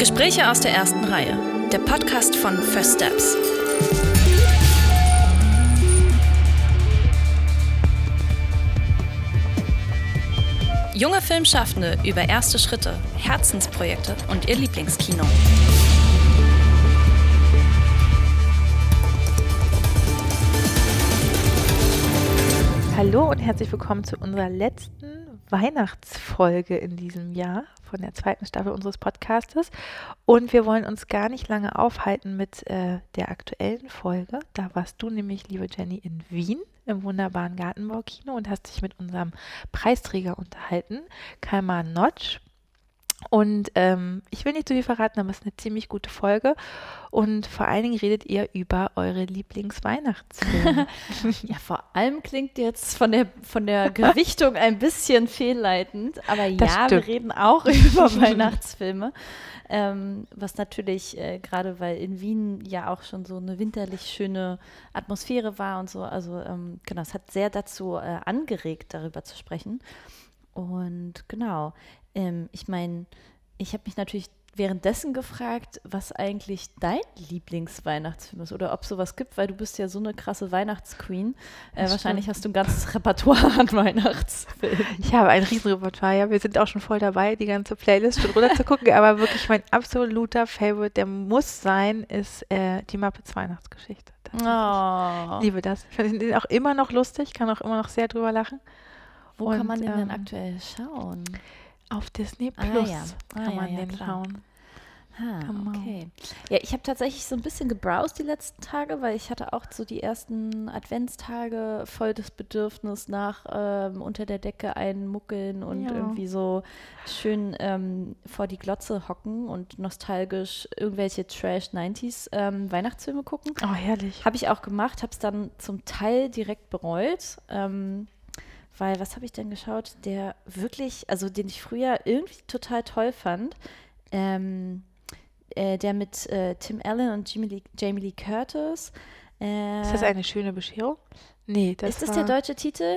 Gespräche aus der ersten Reihe. Der Podcast von First Steps. Junge Filmschaffende über erste Schritte, Herzensprojekte und ihr Lieblingskino. Hallo und herzlich willkommen zu unserer letzten Weihnachtsfolge in diesem Jahr von der zweiten Staffel unseres Podcastes. Und wir wollen uns gar nicht lange aufhalten mit äh, der aktuellen Folge. Da warst du nämlich, liebe Jenny, in Wien im wunderbaren Gartenbaukino und hast dich mit unserem Preisträger unterhalten, Kalman Notch. Und ähm, ich will nicht zu viel verraten, aber es ist eine ziemlich gute Folge. Und vor allen Dingen redet ihr über eure Lieblingsweihnachtsfilme. ja, vor allem klingt jetzt von der, von der Gewichtung ein bisschen fehlleitend. Aber ja, wir reden auch über Weihnachtsfilme. Ähm, was natürlich, äh, gerade weil in Wien ja auch schon so eine winterlich schöne Atmosphäre war und so. Also ähm, genau, es hat sehr dazu äh, angeregt, darüber zu sprechen. Und genau, ähm, ich meine, ich habe mich natürlich währenddessen gefragt, was eigentlich dein Lieblingsweihnachtsfilm ist oder ob es sowas gibt, weil du bist ja so eine krasse Weihnachtsqueen. Äh, wahrscheinlich hast du ein ganzes Repertoire an Weihnachtsfilmen. Ich habe ein Riesenrepertoire, ja. Wir sind auch schon voll dabei, die ganze Playlist schon runter zu gucken, aber wirklich mein absoluter Favorite, der muss sein, ist äh, die Muppets Weihnachtsgeschichte. Oh. Ich liebe das. Ich finde den auch immer noch lustig, kann auch immer noch sehr drüber lachen. Wo Und, kann man den ähm, denn aktuell schauen? Auf Disney Plus ah, ja. kann ah, man ja, den schauen. Ah, Genau. okay. Ja, ich habe tatsächlich so ein bisschen gebrowst die letzten Tage, weil ich hatte auch so die ersten Adventstage voll das Bedürfnis nach ähm, unter der Decke einmuckeln und Ja. irgendwie so schön ähm, vor die Glotze hocken und nostalgisch irgendwelche Trash 90s ähm, Weihnachtsfilme gucken. Oh, herrlich. Habe ich auch gemacht, habe es dann zum Teil direkt bereut. Ähm, weil, was habe ich denn geschaut, der wirklich, also den ich früher irgendwie total toll fand, ähm, äh, der mit äh, Tim Allen und Jamie Lee, Jamie Lee Curtis. Äh, Ist das eine schöne Bescherung? Nee, das ist das war, der deutsche Titel?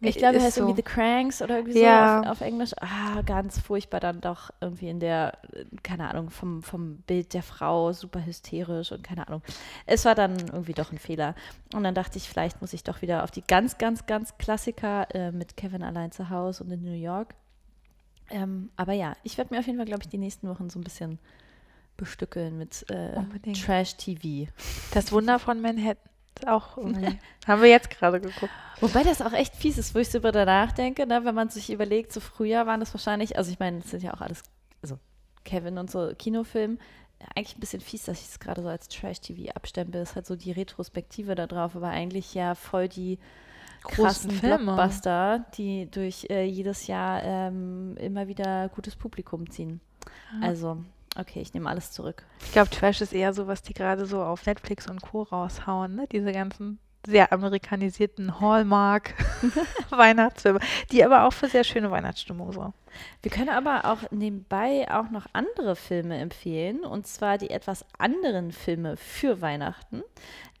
Ich glaube, er heißt irgendwie so. The Cranks oder irgendwie Ja. so auf, auf Englisch. Ah, ganz furchtbar dann doch irgendwie in der, keine Ahnung, vom, vom Bild der Frau super hysterisch und keine Ahnung. Es war dann irgendwie doch ein Fehler. Und dann dachte ich, vielleicht muss ich doch wieder auf die ganz, ganz, ganz Klassiker äh, mit Kevin allein zu Hause und in New York. Ähm, aber ja, ich werde mir auf jeden Fall, glaube ich, die nächsten Wochen so ein bisschen bestückeln mit äh. Trash-TV. Das Wunder von Manhattan. Auch irgendwie. Haben wir jetzt gerade geguckt. Wobei das auch echt fies ist, wo ich so über danach denke, ne? wenn man sich überlegt, so früher waren das wahrscheinlich, also ich meine, das sind ja auch alles, also Kevin und so Kinofilm, eigentlich ein bisschen fies, dass ich es gerade so als Trash-TV abstempel, ist halt so die Retrospektive da drauf, aber eigentlich ja voll die Großen krassen Filme. Blockbuster, die durch äh, jedes Jahr ähm, immer wieder gutes Publikum ziehen. Also, okay, ich nehme alles zurück. Ich glaube, Trash ist eher so, was die gerade so auf Netflix und Co. raushauen, ne? Diese ganzen sehr amerikanisierten Hallmark-Weihnachtsfilme, die aber auch für sehr schöne Weihnachtsstimmung so. Wir können aber auch nebenbei auch noch andere Filme empfehlen, und zwar die etwas anderen Filme für Weihnachten.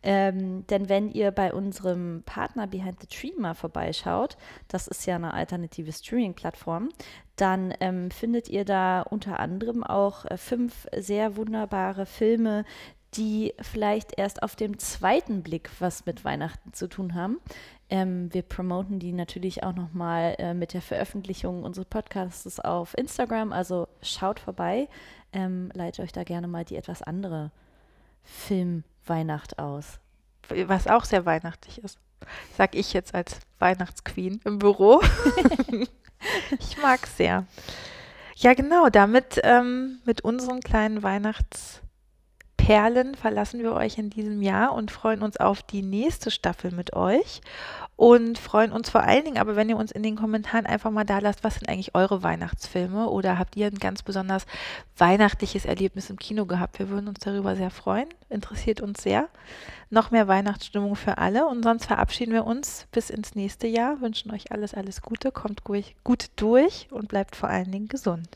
Ähm, denn wenn ihr bei unserem Partner Behind the Tree mal vorbeischaut, das ist ja eine alternative Streaming-Plattform, dann ähm, findet ihr da unter anderem auch äh, fünf sehr wunderbare Filme, die vielleicht erst auf dem zweiten Blick was mit Weihnachten zu tun haben. Ähm, wir promoten die natürlich auch nochmal äh, mit der Veröffentlichung unseres Podcasts auf Instagram. Also schaut vorbei. Ähm, leitet euch da gerne mal die etwas andere Film-Weihnacht aus. Was auch sehr weihnachtlich ist. Sag ich jetzt als Weihnachtsqueen im Büro. ich mag sehr. Ja, genau, damit ähm, mit unseren kleinen Weihnachtsperlen verlassen wir euch in diesem Jahr und freuen uns auf die nächste Staffel mit euch und freuen uns vor allen Dingen, aber wenn ihr uns in den Kommentaren einfach mal da lasst, was sind eigentlich eure Weihnachtsfilme oder habt ihr ein ganz besonders weihnachtliches Erlebnis im Kino gehabt? Wir würden uns darüber sehr freuen, interessiert uns sehr. Noch mehr Weihnachtsstimmung für alle und sonst verabschieden wir uns bis ins nächste Jahr, wünschen euch alles, alles Gute, kommt gut durch und bleibt vor allen Dingen gesund.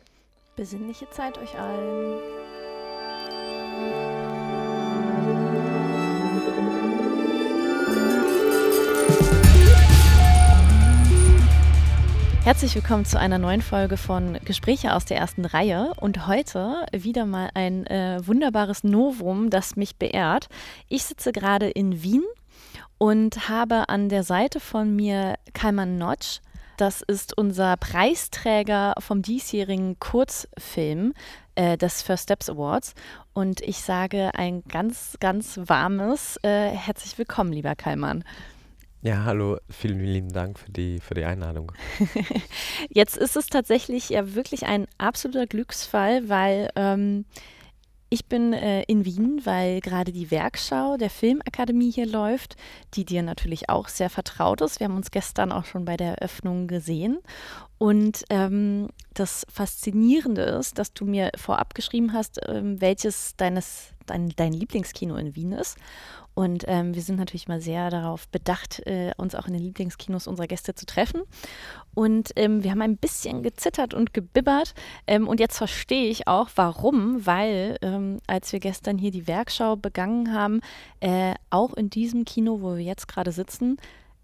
Besinnliche Zeit euch allen. Herzlich willkommen zu einer neuen Folge von Gespräche aus der ersten Reihe und heute wieder mal ein äh, wunderbares Novum, das mich beehrt. Ich sitze gerade in Wien und habe an der Seite von mir Kalman Notch. Das ist unser Preisträger vom diesjährigen Kurzfilm äh, des First Steps Awards. Und ich sage ein ganz, ganz warmes äh, Herzlich willkommen, lieber Kalman. Ja, hallo, vielen, vielen Dank für die, für die Einladung. Jetzt ist es tatsächlich ja wirklich ein absoluter Glücksfall, weil ähm, ich bin äh, in Wien, weil gerade die Werkschau der Filmakademie hier läuft, die dir natürlich auch sehr vertraut ist. Wir haben uns gestern auch schon bei der Eröffnung gesehen. Und ähm, das Faszinierende ist, dass du mir vorab geschrieben hast, ähm, welches deines, dein, dein Lieblingskino in Wien ist. Und ähm, wir sind natürlich mal sehr darauf bedacht, äh, uns auch in den Lieblingskinos unserer Gäste zu treffen. Und ähm, wir haben ein bisschen gezittert und gebibbert. Ähm, und jetzt verstehe ich auch, warum, weil ähm, als wir gestern hier die Werkschau begangen haben, äh, auch in diesem Kino, wo wir jetzt gerade sitzen,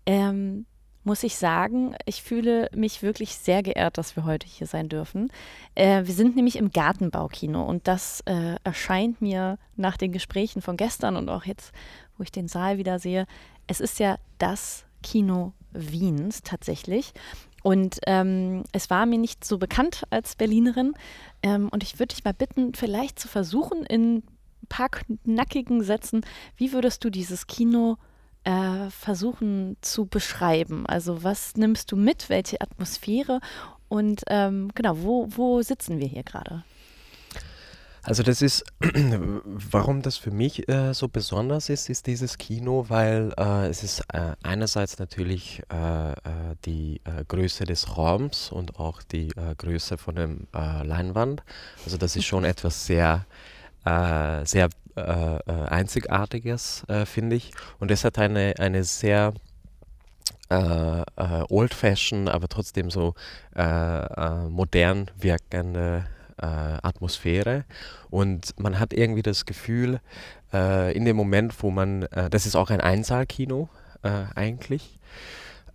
ähm, muss ich sagen, ich fühle mich wirklich sehr geehrt, dass wir heute hier sein dürfen. Äh, wir sind nämlich im Gartenbaukino und das äh, erscheint mir nach den Gesprächen von gestern und auch jetzt, wo ich den Saal wieder sehe, es ist ja das Kino Wiens tatsächlich. Und ähm, es war mir nicht so bekannt als Berlinerin. Ähm, und ich würde dich mal bitten, vielleicht zu versuchen, in ein paar knackigen Sätzen, wie würdest du dieses Kino äh, versuchen zu beschreiben. Also was nimmst du mit, welche Atmosphäre und ähm, genau, wo, wo sitzen wir hier gerade? Also das ist, warum das für mich äh, so besonders ist, ist dieses Kino, weil äh, es ist äh, einerseits natürlich äh, äh, die äh, Größe des Raums und auch die Größe von der Leinwand. Also das ist schon etwas sehr, sehr äh, äh, Einzigartiges, äh, finde ich. Und es hat eine, eine sehr äh, old-fashioned, aber trotzdem so modern wirkende Atmosphäre. Und man hat irgendwie das Gefühl, in dem Moment, wo man, das ist auch ein Einsaalkino eigentlich,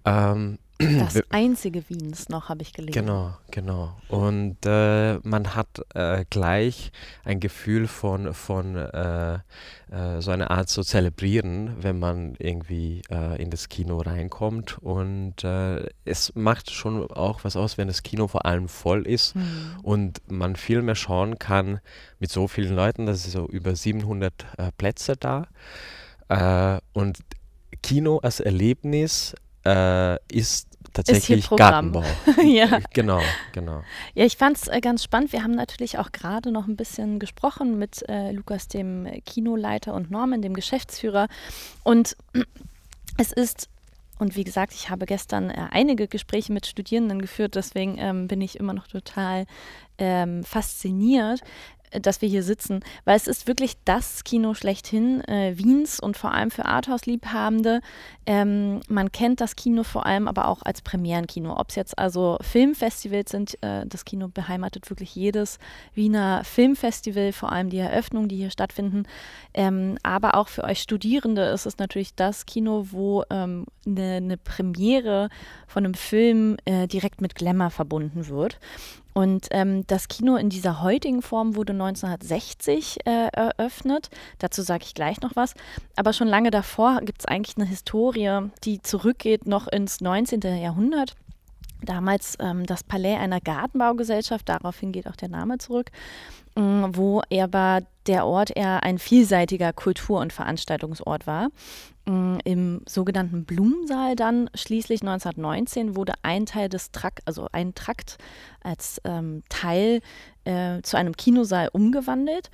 ähm, das einzige Wiens noch, habe ich gelesen. Genau, genau. Und äh, man hat äh, gleich ein Gefühl von, von äh, äh so einer Art zu zelebrieren, wenn man irgendwie äh, in das Kino reinkommt. Und äh, es macht schon auch was aus, wenn das Kino vor allem voll ist mhm. und man viel mehr schauen kann mit so vielen Leuten. Das ist so über 700 Plätze da. und Kino als Erlebnis ist tatsächlich Gartenbau. ja. Genau, genau. Ja, ich fand es äh, ganz spannend. Wir haben natürlich auch gerade noch ein bisschen gesprochen mit äh, Lukas, dem Kinoleiter, und Norman, dem Geschäftsführer. Und es ist und wie gesagt, ich habe gestern äh, einige Gespräche mit Studierenden geführt, deswegen ähm, bin ich immer noch total ähm, fasziniert, dass wir hier sitzen, weil es ist wirklich das Kino schlechthin äh, Wiens und vor allem für Arthouse-Liebhabende. Ähm, man kennt das Kino vor allem aber auch als Premierenkino. Ob es jetzt also Filmfestivals sind, äh, das Kino beheimatet wirklich jedes Wiener Filmfestival, vor allem die Eröffnungen, die hier stattfinden. Ähm, aber auch für euch Studierende ist es natürlich das Kino, wo eine ähm, ne, ne Premiere von einem Film äh, direkt mit Glamour verbunden wird. Und ähm, das Kino in dieser heutigen Form wurde 1960 äh, eröffnet. Dazu sage ich gleich noch was. Aber schon lange davor gibt es eigentlich eine Historie, die zurückgeht noch ins 19. Jahrhundert. Damals ähm, das Palais einer Gartenbaugesellschaft, daraufhin geht auch der Name zurück, äh, wo aber der Ort eher ein vielseitiger Kultur- und Veranstaltungsort war. Im sogenannten Blumensaal dann schließlich 1919 wurde ein Teil des Trakt, also ein Trakt als ähm, Teil äh, zu einem Kinosaal umgewandelt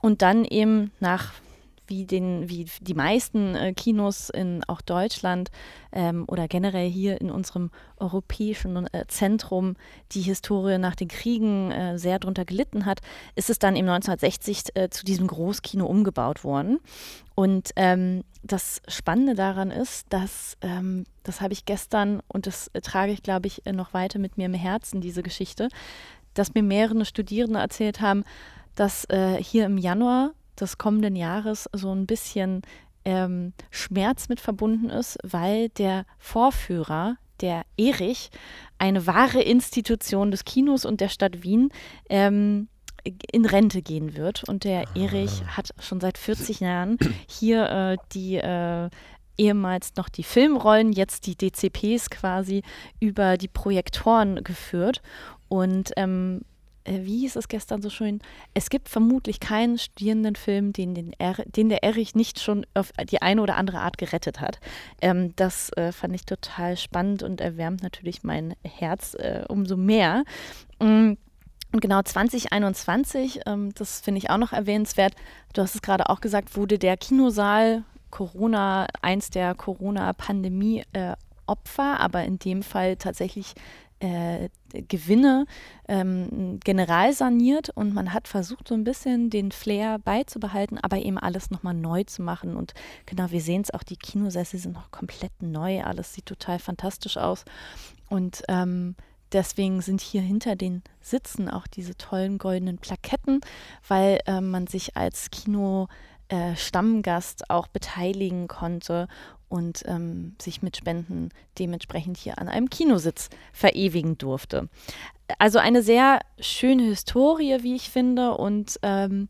und dann eben nach wie, den, wie die meisten äh, Kinos in auch Deutschland ähm, oder generell hier in unserem europäischen äh, Zentrum die Historie nach den Kriegen äh, sehr drunter gelitten hat, ist es dann im 1960 äh, zu diesem Großkino umgebaut worden. Und ähm, das Spannende daran ist, dass, ähm, das habe ich gestern und das äh, trage ich, glaube ich, äh, noch weiter mit mir im Herzen, diese Geschichte, dass mir mehrere Studierende erzählt haben, dass hier im Januar des kommenden Jahres so ein bisschen ähm, Schmerz mit verbunden ist, weil der Vorführer der Erich, eine wahre Institution des Kinos und der Stadt Wien, ähm, in Rente gehen wird. Und der Erich hat schon seit 40 Jahren hier äh, die äh, ehemals noch die Filmrollen, jetzt die DCPs quasi über die Projektoren geführt. Und ähm, äh, wie hieß es gestern so schön? Es gibt vermutlich keinen Studierendenfilm, den, den, er, den der Erich nicht schon auf die eine oder andere Art gerettet hat. Ähm, das äh, fand ich total spannend und erwärmt natürlich mein Herz äh, umso mehr. Mm. Und genau 2021, ähm, das finde ich auch noch erwähnenswert, du hast es gerade auch gesagt, wurde der Kinosaal Corona, eins der Corona-Pandemie-Opfer, äh, aber in dem Fall tatsächlich äh, Gewinne ähm, general saniert und man hat versucht, so ein bisschen den Flair beizubehalten, aber eben alles nochmal neu zu machen. Und genau, wir sehen es auch, die Kinosessel sind noch komplett neu, alles sieht total fantastisch aus. Und ähm, deswegen sind hier hinter den Sitzen auch diese tollen goldenen Plaketten, weil äh, man sich als Kino äh, Stammgast auch beteiligen konnte und ähm, sich mit Spenden dementsprechend hier an einem Kinositz verewigen durfte. Also eine sehr schöne Historie, wie ich finde. Und ähm,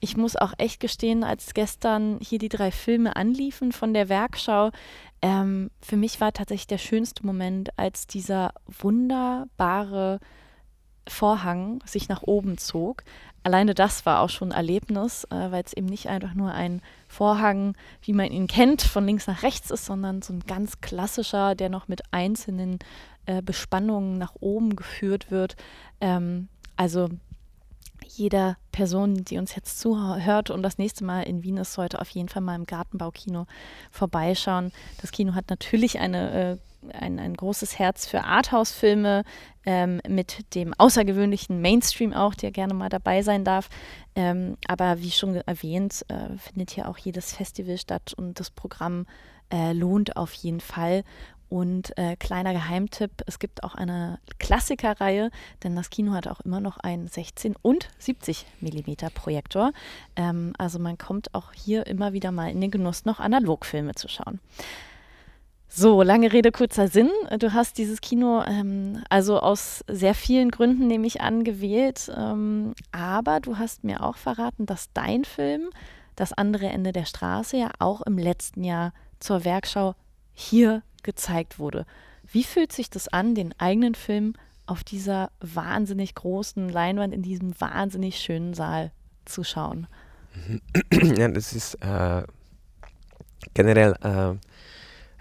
ich muss auch echt gestehen, als gestern hier die drei Filme anliefen von der Werkschau, ähm, für mich war tatsächlich der schönste Moment, als dieser wunderbare Vorhang sich nach oben zog. Alleine das war auch schon ein Erlebnis, äh, weil es eben nicht einfach nur ein Vorhang, wie man ihn kennt, von links nach rechts ist, sondern so ein ganz klassischer, der noch mit einzelnen äh, Bespannungen nach oben geführt wird. Ähm, also jeder Person, die uns jetzt zuhört und das nächste Mal in Wien ist, sollte auf jeden Fall mal im Gartenbaukino vorbeischauen. Das Kino hat natürlich eine, äh, ein, ein großes Herz für Arthouse-Filme ähm, mit dem außergewöhnlichen Mainstream auch, der gerne mal dabei sein darf. Ähm, aber wie schon erwähnt, äh, findet hier auch jedes Festival statt und das Programm äh, lohnt auf jeden Fall. Und äh, kleiner Geheimtipp, es gibt auch eine Klassikerreihe, denn das Kino hat auch immer noch einen 16 und 70 mm Projektor. Ähm, also man kommt auch hier immer wieder mal in den Genuss, noch Analogfilme zu schauen. So, lange Rede, kurzer Sinn. Du hast dieses Kino ähm, also aus sehr vielen Gründen, nehme ich an, gewählt. Ähm, aber du hast mir auch verraten, dass dein Film, das andere Ende der Straße, ja auch im letzten Jahr zur Werkschau hier gezeigt wurde. Wie fühlt sich das an, den eigenen Film auf dieser wahnsinnig großen Leinwand in diesem wahnsinnig schönen Saal zu schauen? Ja, das ist äh, generell äh,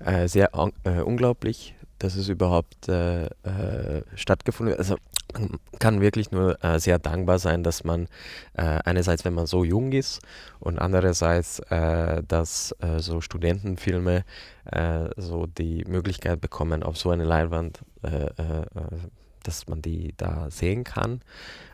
äh, sehr äh, unglaublich, dass es überhaupt äh, äh, stattgefunden hat. Also man kann wirklich nur äh, sehr dankbar sein, dass man äh, einerseits, wenn man so jung ist und andererseits, dass so Studentenfilme so die Möglichkeit bekommen, auf so eine Leinwand äh, dass man die da sehen kann.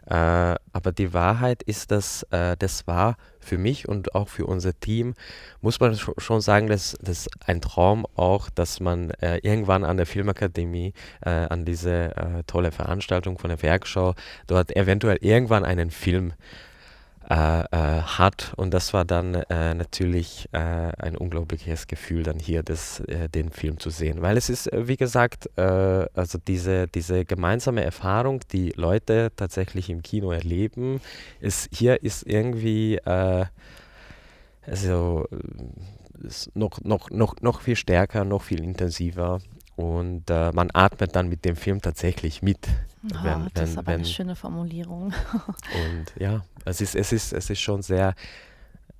Äh, aber die Wahrheit ist, dass äh, das war für mich und auch für unser Team, muss man sch schon sagen, dass das ein Traum auch, dass man äh, irgendwann an der Filmakademie, äh, an diese äh, tolle Veranstaltung von der Werkschau, dort eventuell irgendwann einen Film äh, hat. Und das war dann äh, natürlich äh, ein unglaubliches Gefühl, dann hier das, äh, den Film zu sehen. Weil es ist, wie gesagt, also diese, diese gemeinsame Erfahrung, die Leute tatsächlich im Kino erleben, ist, hier ist irgendwie also, ist noch, noch, noch, noch viel stärker, noch viel intensiver. Und äh, man atmet dann mit dem Film tatsächlich mit. Oh, wenn, das ist aber wenn, eine schöne Formulierung. und ja, es ist, es ist, es ist schon sehr,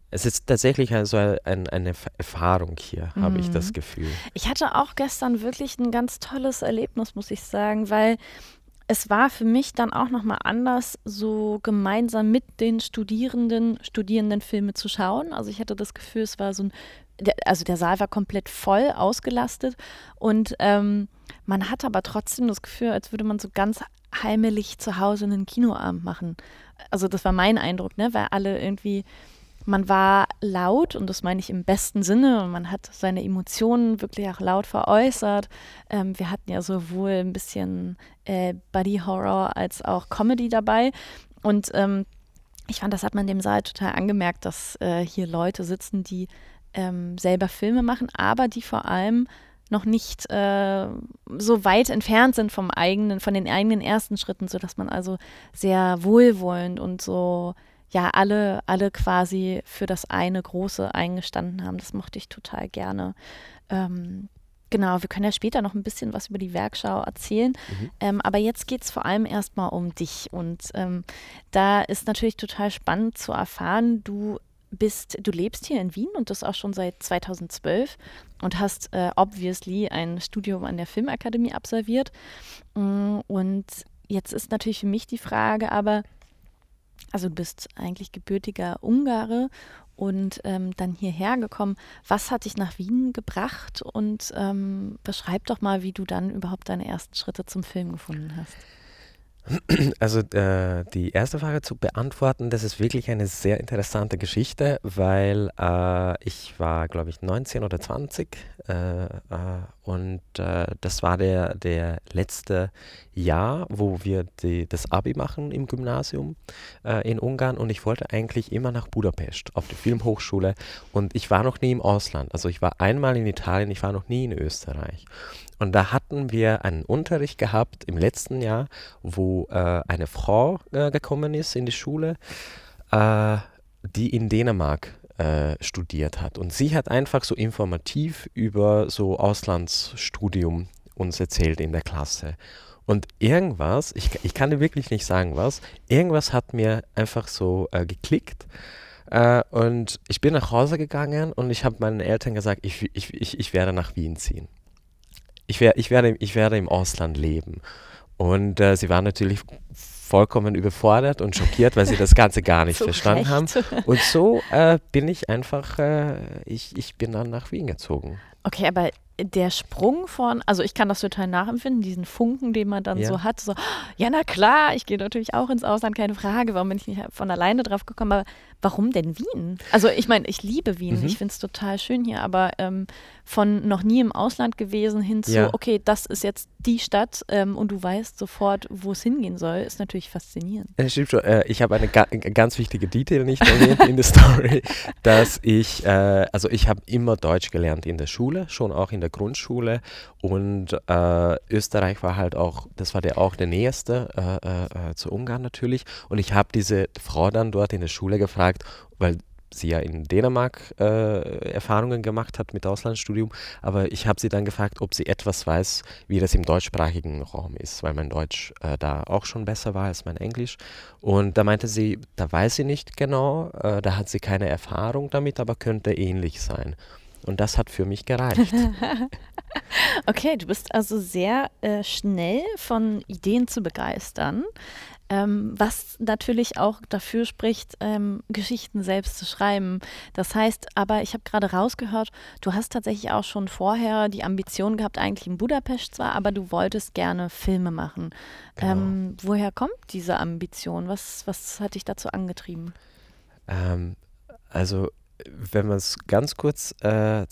es ist tatsächlich also ein, eine Erfahrung hier, mhm. habe ich das mhm. Gefühl. Ich hatte auch gestern wirklich ein ganz tolles Erlebnis, muss ich sagen, weil es war für mich dann auch nochmal anders, so gemeinsam mit den Studierenden, Studierenden Filme zu schauen. Also ich hatte das Gefühl, es war so ein, also der Saal war komplett voll ausgelastet und ähm, man hat aber trotzdem das Gefühl, als würde man so ganz heimelig zu Hause einen Kinoabend machen. Also das war mein Eindruck, ne? weil alle irgendwie, man war laut und das meine ich im besten Sinne und man hat seine Emotionen wirklich auch laut veräußert. Ähm, wir hatten ja sowohl ein bisschen äh, Body Horror als auch Comedy dabei und ähm, ich fand, das hat man dem Saal total angemerkt, dass äh, hier Leute sitzen, die ähm, selber Filme machen, aber die vor allem noch nicht äh, so weit entfernt sind vom eigenen, von den eigenen ersten Schritten, sodass man also sehr wohlwollend und so ja alle, alle quasi für das eine Große eingestanden haben. Das mochte ich total gerne. Ähm, genau, wir können ja später noch ein bisschen was über die Werkschau erzählen. Mhm. Ähm, aber jetzt geht es vor allem erstmal um dich. Und ähm, da ist natürlich total spannend zu erfahren, du bist, du lebst hier in Wien und das auch schon seit 2012 und hast äh, obviously ein Studium an der Filmakademie absolviert. Mm, und jetzt ist natürlich für mich die Frage, aber also du bist eigentlich gebürtiger Ungare und ähm, dann hierher gekommen. Was hat dich nach Wien gebracht und ähm, beschreib doch mal, wie du dann überhaupt deine ersten Schritte zum Film gefunden hast. Also äh, die erste Frage zu beantworten, das ist wirklich eine sehr interessante Geschichte, weil äh, ich war, glaube ich, 19 oder 20 äh, äh, und äh, das war der, der letzte Jahr, wo wir die, das Abi machen im Gymnasium äh, in Ungarn und ich wollte eigentlich immer nach Budapest auf die Filmhochschule und ich war noch nie im Ausland. Also ich war einmal in Italien, ich war noch nie in Österreich. Und da hatten wir einen Unterricht gehabt im letzten Jahr, wo äh, eine Frau äh, gekommen ist in die Schule, äh, die in Dänemark äh, studiert hat. Und sie hat einfach so informativ über so Auslandsstudium uns erzählt in der Klasse. Und irgendwas, ich, ich kann dir wirklich nicht sagen was, irgendwas hat mir einfach so äh, geklickt. Uh, und ich bin nach Hause gegangen und ich habe meinen Eltern gesagt, ich, ich, ich, ich werde nach Wien ziehen ich, wär, ich, werde, ich werde im Ausland leben. Und äh, sie waren natürlich vollkommen überfordert und schockiert, weil sie das Ganze gar nicht verstanden recht. haben. Und so äh, bin ich einfach, äh, ich, ich bin dann nach Wien gezogen. Okay, aber der Sprung von, also ich kann das total nachempfinden, diesen Funken, den man dann ja. so hat, so, ja, na klar, ich gehe natürlich auch ins Ausland, keine Frage, warum bin ich nicht von alleine drauf gekommen, aber warum denn Wien? Also ich meine, ich liebe Wien, mhm. ich finde es total schön hier, aber ähm, von noch nie im Ausland gewesen hin zu, ja. okay, das ist jetzt die Stadt ähm, und du weißt sofort, wo es hingehen soll, ist natürlich faszinierend. Das stimmt schon. Äh, ich habe eine ga ganz wichtige Detail nicht erwähnt in der Story, dass ich, äh, also ich habe immer Deutsch gelernt in der Schule, schon auch in der Grundschule und äh, Österreich war halt auch, das war der auch der nächste äh, äh, äh, zu Ungarn natürlich und ich habe diese Frau dann dort in der Schule gefragt, weil sie ja in Dänemark äh, Erfahrungen gemacht hat mit Auslandsstudium, aber ich habe sie dann gefragt, ob sie etwas weiß, wie das im deutschsprachigen Raum ist, weil mein Deutsch äh, da auch schon besser war als mein Englisch. Und da meinte sie, da weiß sie nicht genau, äh, da hat sie keine Erfahrung damit, aber könnte ähnlich sein. Und das hat für mich gereicht. okay, du bist also sehr äh, schnell von Ideen zu begeistern ähm, was natürlich auch dafür spricht, ähm, Geschichten selbst zu schreiben. Das heißt, aber ich habe gerade rausgehört, du hast tatsächlich auch schon vorher die Ambition gehabt, eigentlich in Budapest zwar, aber du wolltest gerne Filme machen. Genau. Ähm, woher kommt diese Ambition? Was, was hat dich dazu angetrieben? Ähm, also, wenn man es ganz kurz äh,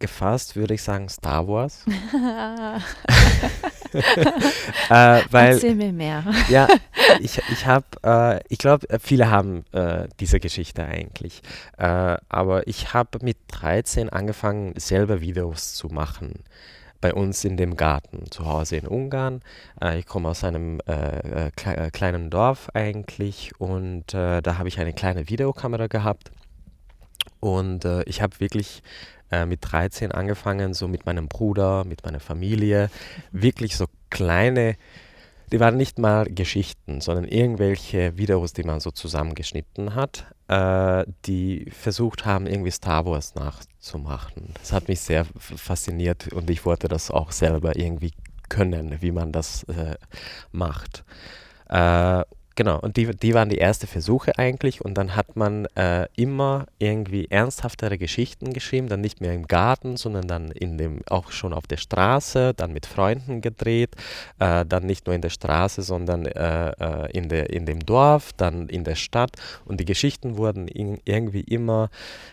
zusammengefasst, würde ich sagen Star Wars. äh, weil, Erzähl mir mehr. ja, ich, ich habe, äh, ich glaube, viele haben äh, diese Geschichte eigentlich. Äh, aber ich habe mit 13 angefangen, selber Videos zu machen. Bei uns in dem Garten, zu Hause in Ungarn. Äh, ich komme aus einem äh, kle kleinen Dorf eigentlich und da habe ich eine kleine Videokamera gehabt. Und ich habe wirklich äh, mit 13 angefangen, so mit meinem Bruder, mit meiner Familie, wirklich so kleine, die waren nicht mal Geschichten, sondern irgendwelche Videos, die man so zusammengeschnitten hat, äh, die versucht haben, irgendwie Star Wars nachzumachen. Das hat mich sehr fasziniert und ich wollte das auch selber irgendwie können, wie man das äh, macht. Genau, und die, die waren die ersten Versuche eigentlich. Und dann hat man äh, immer irgendwie ernsthaftere Geschichten geschrieben, dann nicht mehr im Garten, sondern dann in dem, auch schon auf der Straße, dann mit Freunden gedreht, äh, dann nicht nur in der Straße, sondern äh, äh in, der, in dem Dorf, dann in der Stadt. Und die Geschichten wurden in, irgendwie immer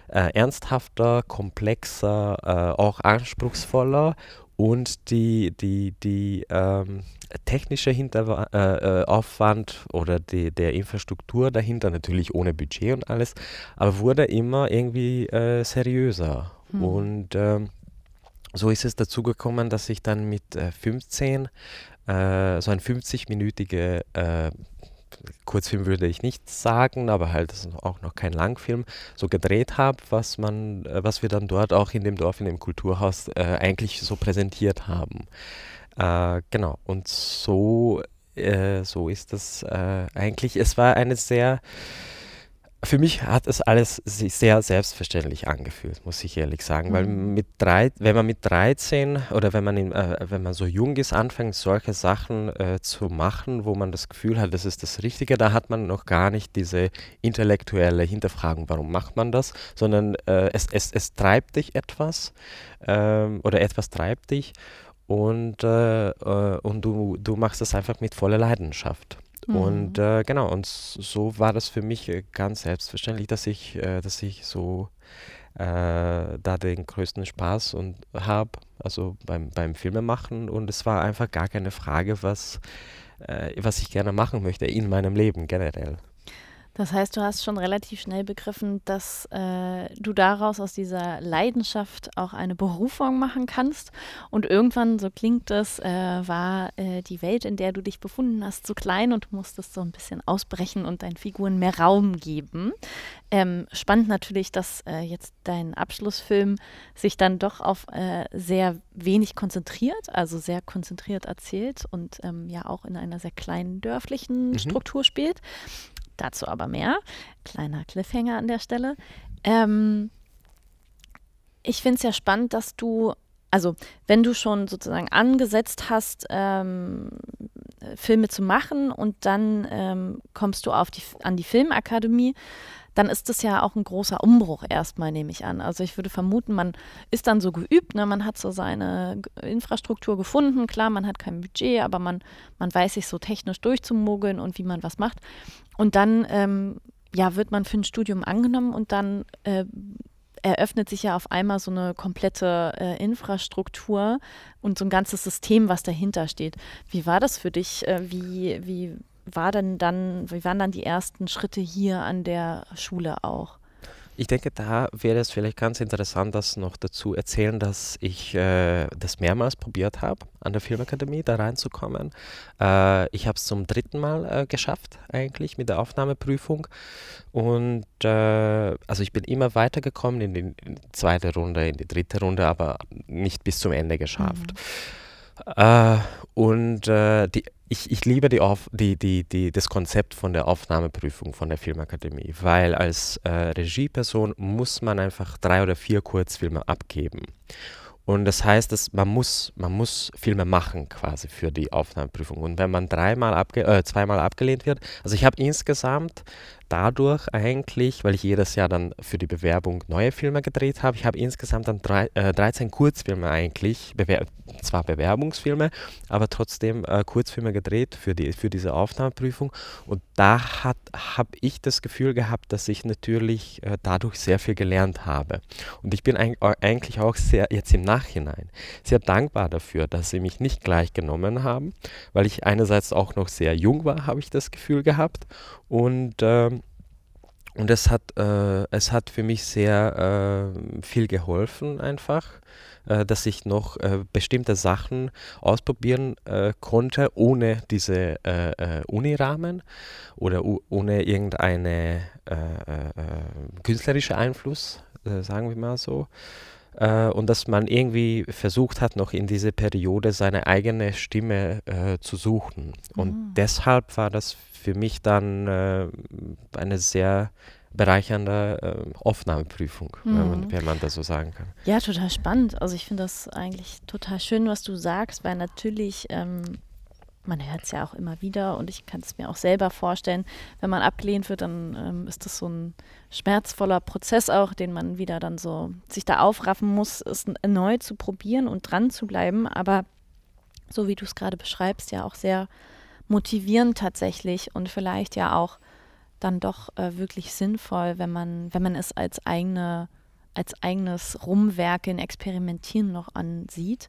äh, ernsthafter, komplexer, äh, auch anspruchsvoller und die, die, die ähm, technische Hinteraufwand äh, äh oder die, der Infrastruktur dahinter, natürlich ohne Budget und alles, aber wurde immer irgendwie äh, seriöser. Hm. Und ähm, so ist es dazu gekommen, dass ich dann mit äh, 15 äh, so ein 50-minütige äh, Kurzfilm würde ich nicht sagen, aber halt auch noch kein Langfilm, so gedreht habe, was man, äh, was wir dann dort auch in dem Dorf, in dem Kulturhaus äh, eigentlich so präsentiert haben. Äh, genau, und so, äh, so ist das äh, eigentlich. Es war eine sehr für mich hat es alles sich sehr selbstverständlich angefühlt, muss ich ehrlich sagen. Mhm. Weil mit drei, wenn man mit 13 oder wenn man, in, äh, wenn man so jung ist, anfängt, solche Sachen äh, zu machen, wo man das Gefühl hat, das ist das Richtige, da hat man noch gar nicht diese intellektuelle Hinterfragung, warum macht man das, sondern äh, es, es, es treibt dich etwas ähm, oder etwas treibt dich und, äh, äh, und du, du machst es einfach mit voller Leidenschaft. Mhm. Und äh, genau, und so war das für mich äh, ganz selbstverständlich, dass ich, äh, dass ich so äh, da den größten Spaß und habe, also beim, beim Filmemachen. Und es war einfach gar keine Frage, was, äh, was ich gerne machen möchte in meinem Leben generell. Das heißt, du hast schon relativ schnell begriffen, dass äh, du daraus aus dieser Leidenschaft auch eine Berufung machen kannst. Und irgendwann, so klingt es, äh, war äh, die Welt, in der du dich befunden hast, zu klein und du musstest so ein bisschen ausbrechen und deinen Figuren mehr Raum geben. Ähm, spannend natürlich, dass äh, jetzt dein Abschlussfilm sich dann doch auf äh, sehr wenig konzentriert, also sehr konzentriert erzählt und ähm, ja auch in einer sehr kleinen dörflichen mhm. Struktur spielt. Dazu aber mehr. Kleiner Cliffhanger an der Stelle. Ähm, ich finde es ja spannend, dass du, also wenn du schon sozusagen angesetzt hast, ähm, Filme zu machen und dann ähm, kommst du auf die, an die Filmakademie, dann ist das ja auch ein großer Umbruch erstmal, nehme ich an. Also ich würde vermuten, man ist dann so geübt, ne? man hat so seine Infrastruktur gefunden. Klar, man hat kein Budget, aber man, man weiß sich so technisch durchzumogeln und wie man was macht. Und dann ähm, ja, wird man für ein Studium angenommen und dann äh, eröffnet sich ja auf einmal so eine komplette äh, Infrastruktur und so ein ganzes System, was dahinter steht. Wie war das für dich? Äh, wie, wie war denn dann, wie waren dann die ersten Schritte hier an der Schule auch? Ich denke, da wäre es vielleicht ganz interessant, das noch dazu erzählen, dass ich äh, das mehrmals probiert habe, an der Filmakademie da reinzukommen. Äh, ich habe es zum dritten Mal äh, geschafft, eigentlich mit der Aufnahmeprüfung. Und äh, also ich bin immer weitergekommen in die, in die, zweite Runde, in die dritte Runde, aber nicht bis zum Ende geschafft. Mhm. Äh, und äh, die ich, ich liebe die Auf, die, die, die, das Konzept von der Aufnahmeprüfung von der Filmakademie, weil als äh, Regieperson muss man einfach drei oder vier Kurzfilme abgeben. Und das heißt, dass man muss, man muss Filme machen quasi für die Aufnahmeprüfung. Und wenn man dreimal abge äh, zweimal abgelehnt wird, also ich habe insgesamt dadurch eigentlich, weil ich jedes Jahr dann für die Bewerbung neue Filme gedreht habe, ich habe insgesamt dann drei, äh, 13 Kurzfilme eigentlich, bewer zwar Bewerbungsfilme, aber trotzdem äh, Kurzfilme gedreht für, die, für diese Aufnahmeprüfung. Und da habe ich das Gefühl gehabt, dass ich natürlich äh, dadurch sehr viel gelernt habe. Und ich bin eigentlich auch sehr, jetzt im Nachhinein, sehr dankbar dafür, dass sie mich nicht gleich genommen haben, weil ich einerseits auch noch sehr jung war, habe ich das Gefühl gehabt. Und ähm, und es hat, äh, es hat für mich sehr äh, viel geholfen einfach, äh, dass ich noch äh, bestimmte Sachen ausprobieren äh, konnte, ohne diese äh, Unirahmen oder ohne irgendeine künstlerische Einfluss, sagen wir mal so. und dass man irgendwie versucht hat, noch in dieser Periode seine eigene Stimme zu suchen. Und mhm. deshalb war das für mich dann äh, eine sehr bereichernde äh, Aufnahmeprüfung, mhm. wenn, man, mhm. wenn, man, das so sagen kann. Ja, total spannend. Also ich finde das eigentlich total schön, was du sagst, weil natürlich, ähm, man hört es ja auch immer wieder und ich kann es mir auch selber vorstellen, wenn man abgelehnt wird, dann ähm, ist das so ein schmerzvoller Prozess auch, den man wieder dann so sich da aufraffen muss, es erneut zu probieren und dran zu bleiben. Aber so wie du es gerade beschreibst, ja auch sehr motivierend tatsächlich und vielleicht ja auch dann doch äh, wirklich sinnvoll, wenn man, wenn man es als eigene, als eigenes Rumwerken, Experimentieren noch ansieht.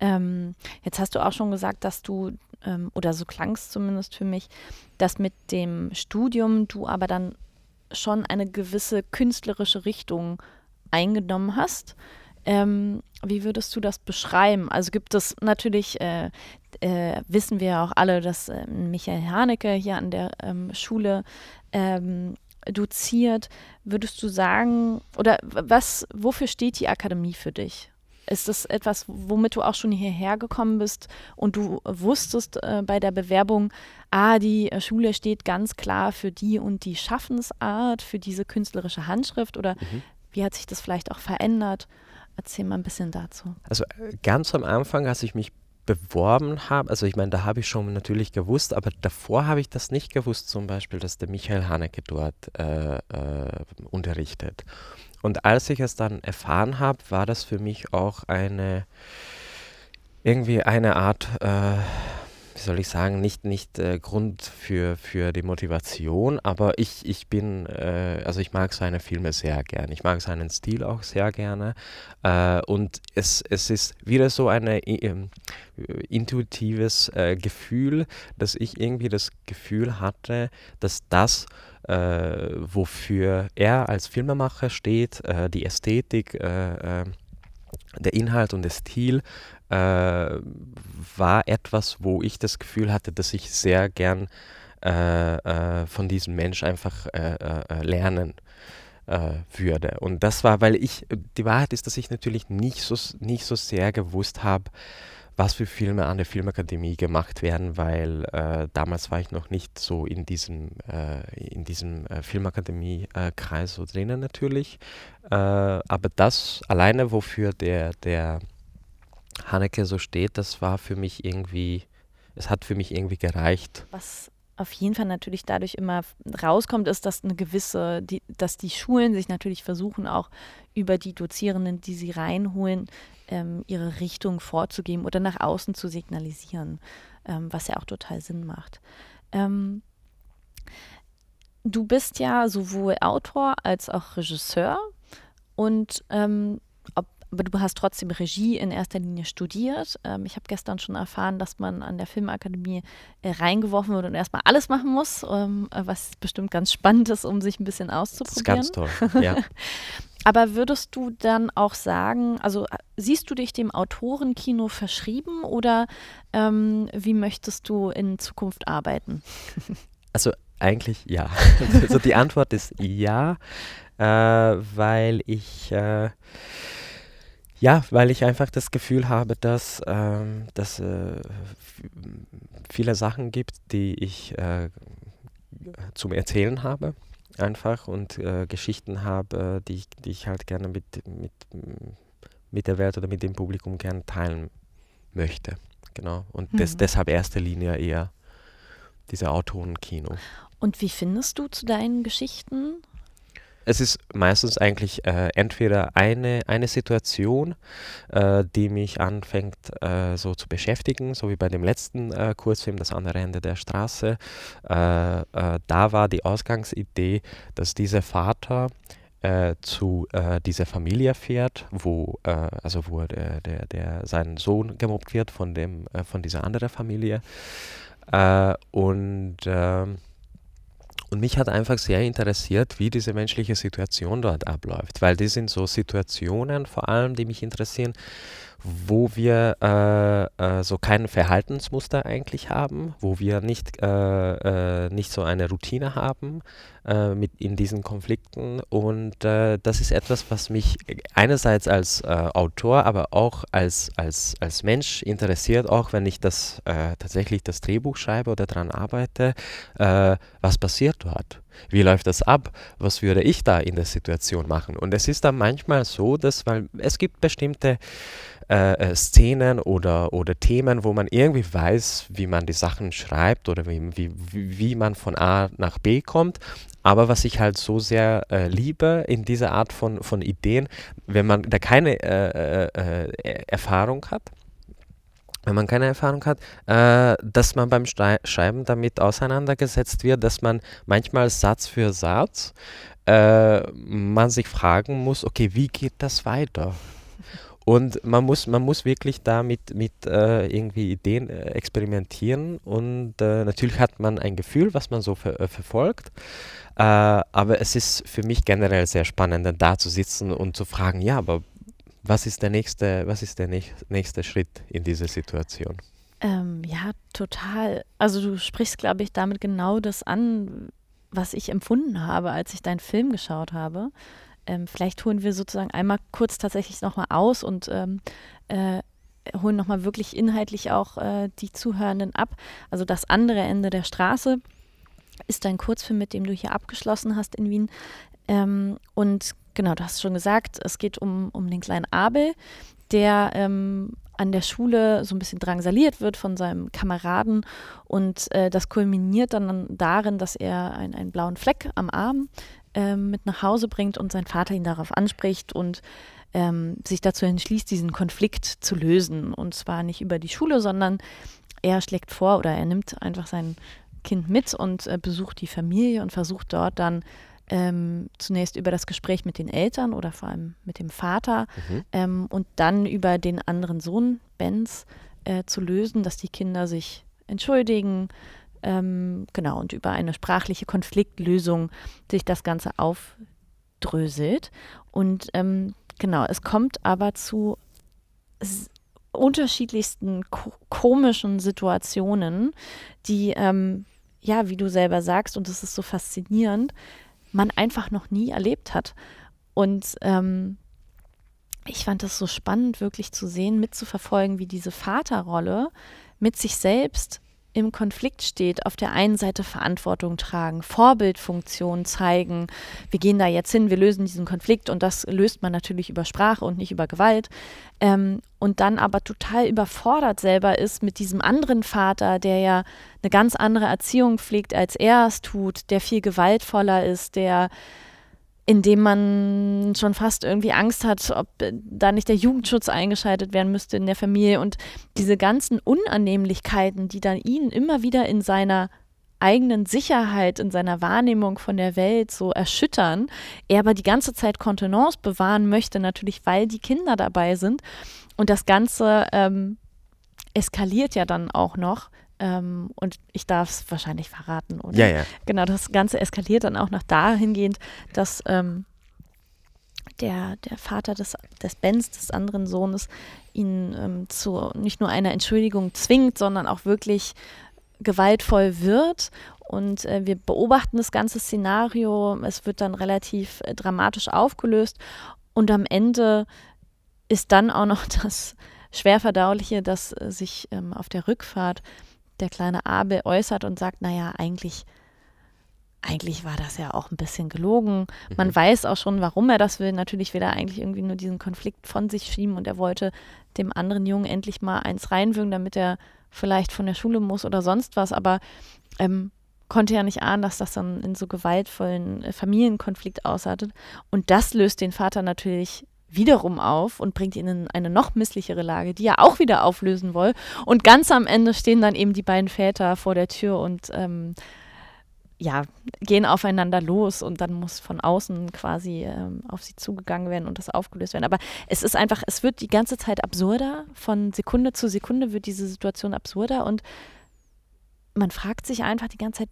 Ähm, jetzt hast du auch schon gesagt, dass du, ähm, oder so klang es zumindest für mich, dass mit dem Studium du aber dann schon eine gewisse künstlerische Richtung eingenommen hast. Ähm, wie würdest du das beschreiben? Also gibt es natürlich, äh, äh, wissen wir auch alle, dass äh, Michael Haneke hier an der ähm, Schule ähm, doziert. Würdest du sagen, oder was, wofür steht die Akademie für dich? Ist das etwas, womit du auch schon hierher gekommen bist und du wusstest äh, bei der Bewerbung, ah, die äh, Schule steht ganz klar für die und die Schaffensart, für diese künstlerische Handschrift oder mhm. wie hat sich das vielleicht auch verändert? Erzähl mal ein bisschen dazu. Also ganz am Anfang, als ich mich beworben habe, also ich meine, da habe ich schon natürlich gewusst, aber davor habe ich das nicht gewusst, zum Beispiel, dass der Michael Haneke dort äh, äh, unterrichtet. Und als ich es dann erfahren habe, war das für mich auch eine irgendwie eine Art äh, wie soll ich sagen, nicht, nicht äh, Grund für, für die Motivation, aber ich, ich bin, äh, also ich mag seine Filme sehr gerne. Ich mag seinen Stil auch sehr gerne. Äh, und es, es ist wieder so ein ähm, intuitives äh, Gefühl, dass ich irgendwie das Gefühl hatte, dass das, äh, wofür er als Filmemacher steht, äh, die Ästhetik, der Inhalt und der Stil äh, war etwas, wo ich das Gefühl hatte, dass ich sehr gern äh, äh, von diesem Mensch einfach äh, äh, lernen würde. Und das war, weil ich, die Wahrheit ist, dass ich natürlich nicht so, nicht so sehr gewusst habe, was für Filme an der Filmakademie gemacht werden, weil äh, damals war ich noch nicht so in diesem, äh, diesem äh, Filmakademie-Kreis so drinnen natürlich. aber das alleine, wofür der, der Haneke so steht, das war für mich irgendwie, es hat für mich irgendwie gereicht. Was auf jeden Fall natürlich dadurch immer rauskommt, ist, dass eine gewisse, die, dass die Schulen sich natürlich versuchen, auch über die Dozierenden, die sie reinholen, ähm, ihre Richtung vorzugeben oder nach außen zu signalisieren, ähm, was ja auch total Sinn macht. Ähm, du bist ja sowohl Autor als auch Regisseur und ähm, aber du hast trotzdem Regie in erster Linie studiert. Ähm, ich habe gestern schon erfahren, dass man an der Filmakademie äh, reingeworfen wird und erstmal alles machen muss, ähm, äh, was bestimmt ganz spannend ist, um sich ein bisschen auszuprobieren. Das ist ganz toll, ja. Aber würdest du dann auch sagen, also äh, siehst du dich dem Autorenkino verschrieben oder ähm, wie möchtest du in Zukunft arbeiten? Also eigentlich ja. also die Antwort ist ja, äh, weil ich äh, ja, weil ich einfach das Gefühl habe, dass ähm, es äh, viele Sachen gibt, die ich äh, zum Erzählen habe, einfach und äh, Geschichten habe, die, die ich halt gerne mit, mit, mit der Welt oder mit dem Publikum gerne teilen möchte. Genau. Und mhm. des, deshalb erster Linie eher diese Autorenkino. Und wie findest du zu deinen Geschichten? Es ist meistens eigentlich äh, entweder eine, eine Situation, äh, die mich anfängt äh, so zu beschäftigen, so wie bei dem letzten äh, Kurzfilm, das andere Ende der Straße. Äh, äh, da war die Ausgangsidee, dass dieser Vater zu dieser Familie fährt, wo also wo der, der, der sein Sohn gemobbt wird von dem von dieser anderen Familie und ähm, und mich hat einfach sehr interessiert, wie diese menschliche Situation dort abläuft, weil das sind so Situationen vor allem, die mich interessieren, wo wir äh, äh, so kein Verhaltensmuster eigentlich haben, wo wir nicht, äh, äh nicht so eine Routine haben äh, mit in diesen Konflikten. Und äh, das ist etwas, was mich einerseits als Autor, aber auch als, als, als Mensch interessiert, auch wenn ich das tatsächlich das Drehbuch schreibe oder daran arbeite, was passiert dort. Wie läuft das ab? Was würde ich da in der Situation machen? Und es ist dann manchmal so, dass, weil es gibt bestimmte äh, äh, Szenen oder, oder Themen, wo man irgendwie weiß, wie man die Sachen schreibt oder wie, wie, wie man von A nach B kommt. Aber was ich halt so sehr äh, liebe in dieser Art von, von Ideen, wenn man da keine äh, äh, äh Erfahrung hat, wenn man keine Erfahrung hat, äh, dass man beim Schreiben damit auseinandergesetzt wird, dass man manchmal Satz für Satz äh, man sich fragen muss, okay, wie geht das weiter? Und man muss, man muss wirklich da mit, mit äh, irgendwie Ideen äh, experimentieren und äh, natürlich hat man ein Gefühl, was man so ver äh, verfolgt. Äh, aber es ist für mich generell sehr spannend, da zu sitzen und zu fragen, ja, aber was ist der nächste, was ist der nächste Schritt in dieser Situation? Ähm, ja, total. Also du sprichst, glaube ich, damit genau das an, was ich empfunden habe, als ich deinen Film geschaut habe. Ähm, vielleicht holen wir sozusagen einmal kurz tatsächlich nochmal aus und ähm, äh, holen nochmal wirklich inhaltlich auch äh, die Zuhörenden ab. Also das andere Ende der Straße ist dein Kurzfilm, mit dem du hier abgeschlossen hast in Wien. Ähm, und genau, du hast schon gesagt, es geht um, um den kleinen Abel, der ähm, an der Schule so ein bisschen drangsaliert wird von seinem Kameraden und äh, das kulminiert dann darin, dass er ein, einen blauen Fleck am Arm äh, mit nach Hause bringt und sein Vater ihn darauf anspricht und ähm, sich dazu entschließt, diesen Konflikt zu lösen. Und zwar nicht über die Schule, sondern er schlägt vor oder er nimmt einfach sein Kind mit und äh, besucht die Familie und versucht dort dann ähm, zunächst über das Gespräch mit den Eltern oder vor allem mit dem Vater mhm. ähm, und dann über den anderen Sohn, Benz, äh, zu lösen, dass die Kinder sich entschuldigen, ähm, genau, und über eine sprachliche Konfliktlösung sich das Ganze aufdröselt. Und ähm, genau, es kommt aber zu unterschiedlichsten ko komischen Situationen, die, ähm, ja, wie du selber sagst, und das ist so faszinierend, man einfach noch nie erlebt hat. Und ähm, ich fand das so spannend, wirklich zu sehen, mitzuverfolgen, wie diese Vaterrolle mit sich selbst im Konflikt steht, auf der einen Seite Verantwortung tragen, Vorbildfunktion zeigen, wir gehen da jetzt hin, wir lösen diesen Konflikt und das löst man natürlich über Sprache und nicht über Gewalt. Ähm, und dann aber total überfordert selber ist mit diesem anderen Vater, der ja eine ganz andere Erziehung pflegt, als er es tut, der viel gewaltvoller ist, der in dem man schon fast irgendwie Angst hat, ob da nicht der Jugendschutz eingeschaltet werden müsste in der Familie. Und diese ganzen Unannehmlichkeiten, die dann ihn immer wieder in seiner eigenen Sicherheit, in seiner Wahrnehmung von der Welt so erschüttern, er aber die ganze Zeit Kontenance bewahren möchte, natürlich weil die Kinder dabei sind. Und das Ganze ähm, eskaliert ja dann auch noch ähm, und ich darf es wahrscheinlich verraten. Oder? Ja, ja. Genau, das Ganze eskaliert dann auch noch dahingehend, dass ähm, der, der Vater des, des Bens, des anderen Sohnes, ihn ähm, zu nicht nur einer Entschuldigung zwingt, sondern auch wirklich gewaltvoll wird. Und äh, wir beobachten das ganze Szenario. Es wird dann relativ äh, dramatisch aufgelöst. Und am Ende ist dann auch noch das Schwerverdauliche, dass äh, sich ähm, auf der Rückfahrt der kleine Abel äußert und sagt, naja, eigentlich, eigentlich war das ja auch ein bisschen gelogen. Man mhm. weiß auch schon, warum er das will. Natürlich will er eigentlich irgendwie nur diesen Konflikt von sich schieben und er wollte dem anderen Jungen endlich mal eins reinwürgen, damit er vielleicht von der Schule muss oder sonst was. Aber ähm, konnte ja nicht ahnen, dass das dann in so gewaltvollen äh, Familienkonflikt ausartet. Und das löst den Vater natürlich wiederum auf und bringt ihn in eine noch misslichere Lage, die er auch wieder auflösen will. Und ganz am Ende stehen dann eben die beiden Väter vor der Tür und ähm, ja, gehen aufeinander los und dann muss von außen quasi ähm, auf sie zugegangen werden und das aufgelöst werden. Aber es ist einfach, es wird die ganze Zeit absurder. Von Sekunde zu Sekunde wird diese Situation absurder und man fragt sich einfach die ganze Zeit,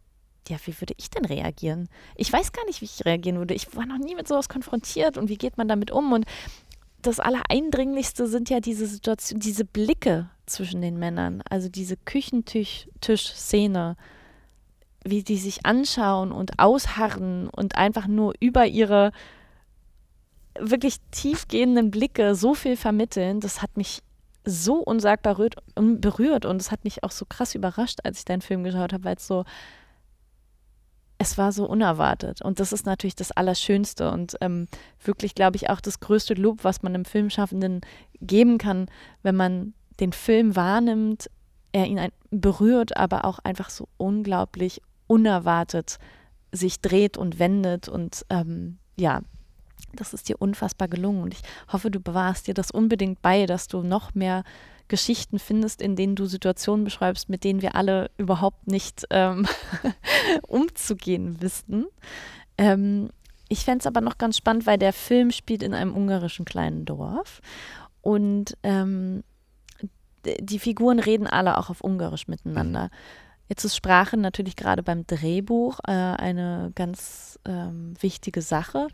ja, wie würde ich denn reagieren? Ich weiß gar nicht, wie ich reagieren würde. Ich war noch nie mit sowas konfrontiert und wie geht man damit um? Und das Allereindringlichste sind ja diese Situation, diese Blicke zwischen den Männern, also diese Küchentisch-Szene, wie die sich anschauen und ausharren und einfach nur über ihre wirklich tiefgehenden Blicke so viel vermitteln, das hat mich so unsagbar berührt und es hat mich auch so krass überrascht, als ich deinen Film geschaut habe, weil es so es war so unerwartet. Und das ist natürlich das Allerschönste und ähm, wirklich, glaube ich, auch das größte Lob, was man einem Filmschaffenden geben kann, wenn man den Film wahrnimmt, er ihn ein, berührt, aber auch einfach so unglaublich unerwartet sich dreht und wendet. Und ähm, ja, das ist dir unfassbar gelungen. Und ich hoffe, du bewahrst dir das unbedingt bei, dass du noch mehr Geschichten findest, in denen du Situationen beschreibst, mit denen wir alle überhaupt nicht ähm, umzugehen wissen. Ähm, ich fände es aber noch ganz spannend, weil der Film spielt in einem ungarischen kleinen Dorf und ähm, die Figuren reden alle auch auf Ungarisch miteinander. Jetzt ist Sprache natürlich gerade beim Drehbuch äh, eine ganz ähm, wichtige Sache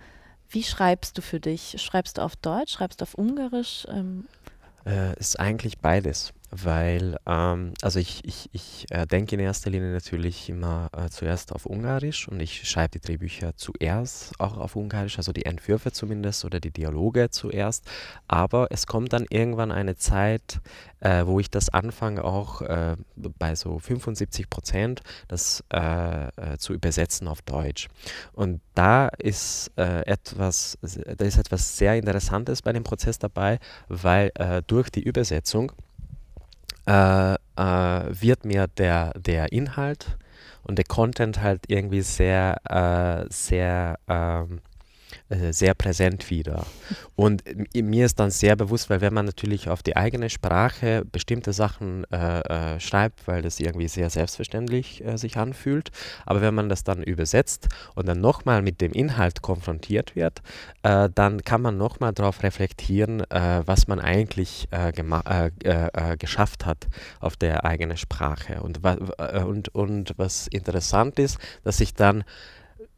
Wie schreibst du für dich? Schreibst du auf Deutsch? Schreibst du auf Ungarisch? Ähm, äh, ist eigentlich beides weil, ähm, also ich, ich, ich äh, denke in erster Linie natürlich immer äh, zuerst auf Ungarisch und ich schreibe die Drehbücher zuerst auch auf Ungarisch, also die Entwürfe zumindest oder die Dialoge zuerst. Aber es kommt dann irgendwann eine Zeit, äh, wo ich das anfange, auch äh, bei so 75 Prozent das äh, äh, zu übersetzen auf Deutsch. Und da ist etwas, da ist etwas sehr Interessantes bei dem Prozess dabei, weil durch die Übersetzung äh, äh, wird mir der, der Inhalt und der Content halt irgendwie sehr, äh, sehr ähm, äh, sehr präsent wieder. Und mir ist dann sehr bewusst, weil wenn man natürlich auf die eigene Sprache bestimmte Sachen äh, äh, schreibt, weil das irgendwie sehr selbstverständlich äh, sich anfühlt, aber wenn man das dann übersetzt und dann nochmal mit dem Inhalt konfrontiert wird, äh, dann kann man nochmal darauf reflektieren, äh, was man eigentlich geschafft hat auf der eigenen Sprache. Und, und, und was interessant ist, dass ich dann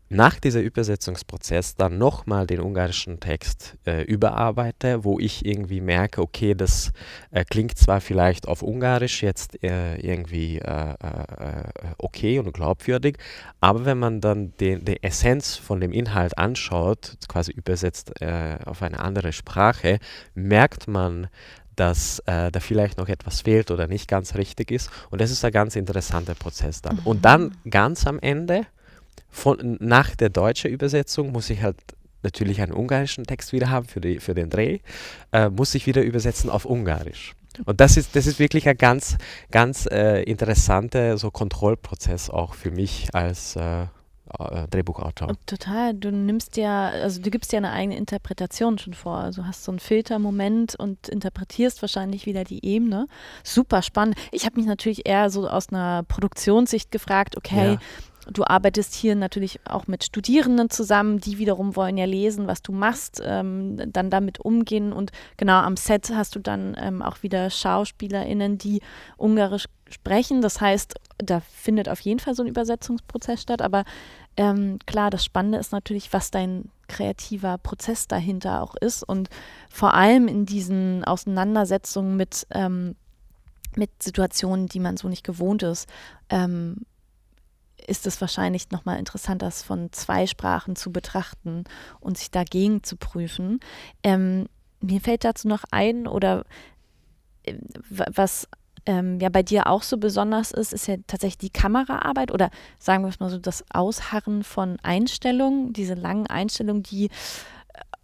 nach dieser Übersetzungsprozess dann nochmal den ungarischen Text äh, überarbeite, wo ich irgendwie merke, okay, das äh, klingt zwar vielleicht auf Ungarisch jetzt äh, irgendwie äh, äh, okay und glaubwürdig, aber wenn man dann den, die Essenz von dem Inhalt anschaut, quasi übersetzt äh, auf eine andere Sprache, merkt man, dass äh, da vielleicht noch etwas fehlt oder nicht ganz richtig ist. Und das ist ein ganz interessanter Prozess dann. Mhm. Und dann ganz am Ende von, nach der deutschen Übersetzung muss ich halt natürlich einen ungarischen Text wieder haben für, die, für den Dreh, äh, muss ich wieder übersetzen auf Ungarisch. Und das ist, das ist wirklich ein ganz, ganz äh, interessanter so Kontrollprozess auch für mich als äh, äh Drehbuchautor. Und total, du nimmst ja, also du gibst ja eine eigene Interpretation schon vor. Also hast so einen Filtermoment und interpretierst wahrscheinlich wieder die Ebene. Super spannend. Ich habe mich natürlich eher so aus einer Produktionssicht gefragt, okay, ja. Du arbeitest hier natürlich auch mit Studierenden zusammen, die wiederum wollen ja lesen, was du machst, ähm, dann damit umgehen. Und genau am Set hast du dann ähm, auch wieder SchauspielerInnen, die Ungarisch sprechen. Das heißt, da findet auf jeden Fall so ein Übersetzungsprozess statt. Aber ähm, klar, das Spannende ist natürlich, was dein kreativer Prozess dahinter auch ist. Und vor allem in diesen Auseinandersetzungen mit, ähm, mit Situationen, die man so nicht gewohnt ist. Ähm, ist es wahrscheinlich nochmal interessant, das von zwei Sprachen zu betrachten und sich dagegen zu prüfen. Ähm, mir fällt dazu noch ein, oder äh, was ähm, ja bei dir auch so besonders ist, ist ja tatsächlich die Kameraarbeit oder sagen wir es mal so, das Ausharren von Einstellungen, diese langen Einstellungen, die äh,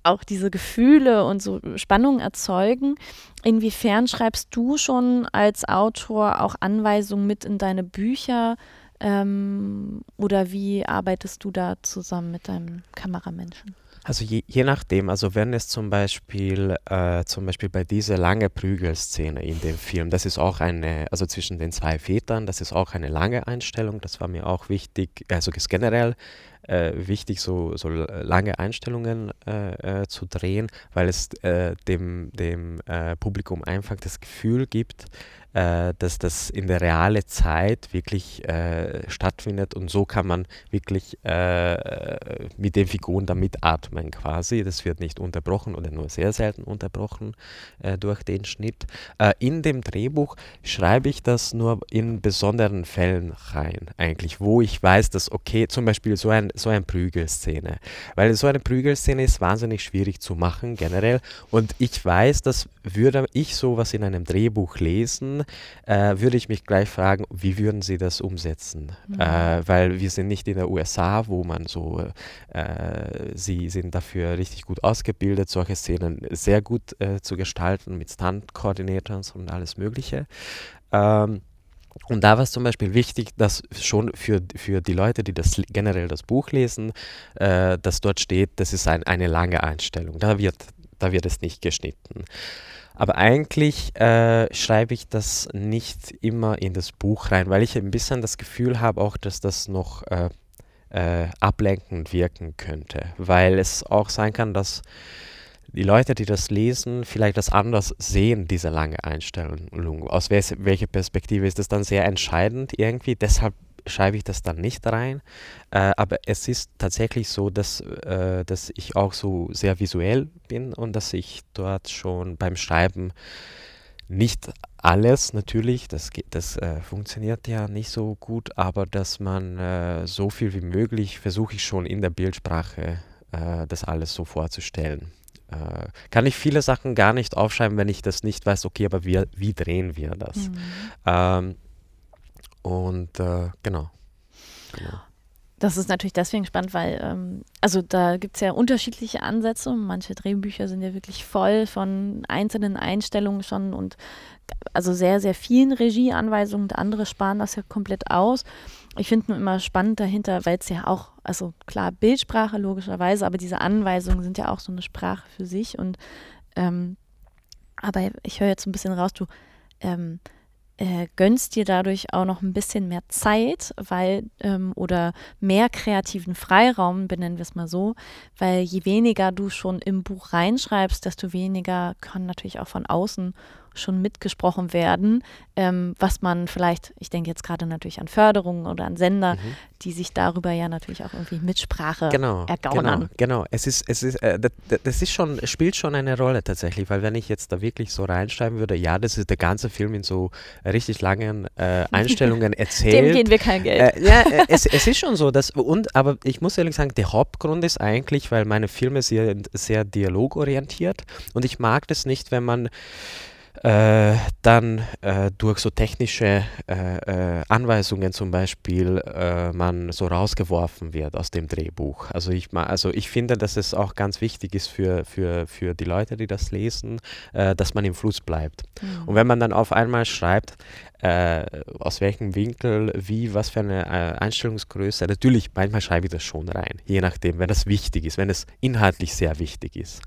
auch diese Gefühle und so Spannungen erzeugen. Inwiefern schreibst du schon als Autor auch Anweisungen mit in deine Bücher? Ähm, oder wie arbeitest du da zusammen mit deinem Kameramenschen? Also je, je nachdem, also wenn es zum Beispiel, äh, zum Beispiel bei dieser lange Prügelszene in dem Film, das ist auch eine, also zwischen den zwei Vätern, das ist auch eine lange Einstellung, das war mir auch wichtig, also ist generell äh, wichtig, so, so lange Einstellungen äh, äh zu drehen, weil es äh, dem, dem äh, Publikum einfach das Gefühl gibt, äh, dass das in der realen Zeit wirklich äh, stattfindet und so kann man wirklich äh, mit den Figuren da mitatmen quasi. Das wird nicht unterbrochen oder nur sehr selten unterbrochen äh, durch den Schnitt. Äh, in dem Drehbuch schreibe ich das nur in besonderen Fällen rein, eigentlich, wo ich weiß, dass okay, zum Beispiel so, ein, so eine Prügelszene, weil so eine Prügelszene ist wahnsinnig schwierig zu machen generell und ich weiß, dass würde ich sowas in einem Drehbuch lesen, äh, würde ich mich gleich fragen, wie würden Sie das umsetzen? Mhm. Äh, weil wir sind nicht in der USA, wo man so, äh, Sie sind dafür richtig gut ausgebildet, solche Szenen sehr gut äh, zu gestalten mit Stunt-Coordinators und alles Mögliche. Ähm, und da war es zum Beispiel wichtig, dass schon für, für die Leute, die das generell das Buch lesen, äh, dass dort steht, das ist ein, eine lange Einstellung. Da wird, da wird es nicht geschnitten. Aber eigentlich äh, schreibe ich das nicht immer in das Buch rein, weil ich ein bisschen das Gefühl habe auch, dass das noch äh, äh, ablenkend wirken könnte. Weil es auch sein kann, dass die Leute, die das lesen, vielleicht das anders sehen, diese lange Einstellung. Aus welcher Perspektive ist das dann sehr entscheidend irgendwie. Deshalb schreibe ich das dann nicht rein. Äh, aber es ist tatsächlich so, dass, äh, dass ich auch so sehr visuell bin und dass ich dort schon beim Schreiben nicht alles natürlich, das, das äh, funktioniert ja nicht so gut, aber dass man äh, so viel wie möglich versuche ich schon in der Bildsprache äh, das alles so vorzustellen. Äh, kann ich viele Sachen gar nicht aufschreiben, wenn ich das nicht weiß, okay, aber wie, wie drehen wir das? Mhm. Ähm, und äh, genau. genau. Das ist natürlich deswegen spannend, weil, ähm, also da gibt es ja unterschiedliche Ansätze. Manche Drehbücher sind ja wirklich voll von einzelnen Einstellungen schon und also sehr, sehr vielen Regieanweisungen. Und andere sparen das ja komplett aus. Ich finde nur immer spannend dahinter, weil es ja auch, also klar, Bildsprache logischerweise, aber diese Anweisungen sind ja auch so eine Sprache für sich. Und ähm, aber ich höre jetzt ein bisschen raus, du ähm, äh, gönnst dir dadurch auch noch ein bisschen mehr Zeit, weil ähm, oder mehr kreativen Freiraum, benennen wir es mal so, weil je weniger du schon im Buch reinschreibst, desto weniger kann natürlich auch von außen schon mitgesprochen werden, ähm, was man vielleicht, ich denke jetzt gerade natürlich an Förderungen oder an Sender, mhm. die sich darüber ja natürlich auch irgendwie Mitsprache genau, ergaunern. Genau, genau. Es ist, es ist, äh, das, das, ist schon, spielt schon eine Rolle tatsächlich, weil wenn ich jetzt da wirklich so reinschreiben würde, ja, das ist der ganze Film in so richtig langen äh, Einstellungen erzählt. Dem gehen wir kein Geld. Äh, ja, äh, es, es ist schon so, dass, und, aber ich muss ehrlich sagen, der Hauptgrund ist eigentlich, weil meine Filme sehr, sehr dialogorientiert und ich mag das nicht, wenn man äh, dann äh, durch so technische äh, äh Anweisungen zum Beispiel äh, man so rausgeworfen wird aus dem Drehbuch. Also ich, also ich finde, dass es auch ganz wichtig ist für, für, für die Leute, die das lesen, dass man im Fluss bleibt. Mhm. Und wenn man dann auf einmal schreibt, aus welchem Winkel, wie, was für eine Einstellungsgröße, natürlich, manchmal schreibe ich das schon rein, je nachdem, wenn das wichtig ist, wenn es inhaltlich sehr wichtig ist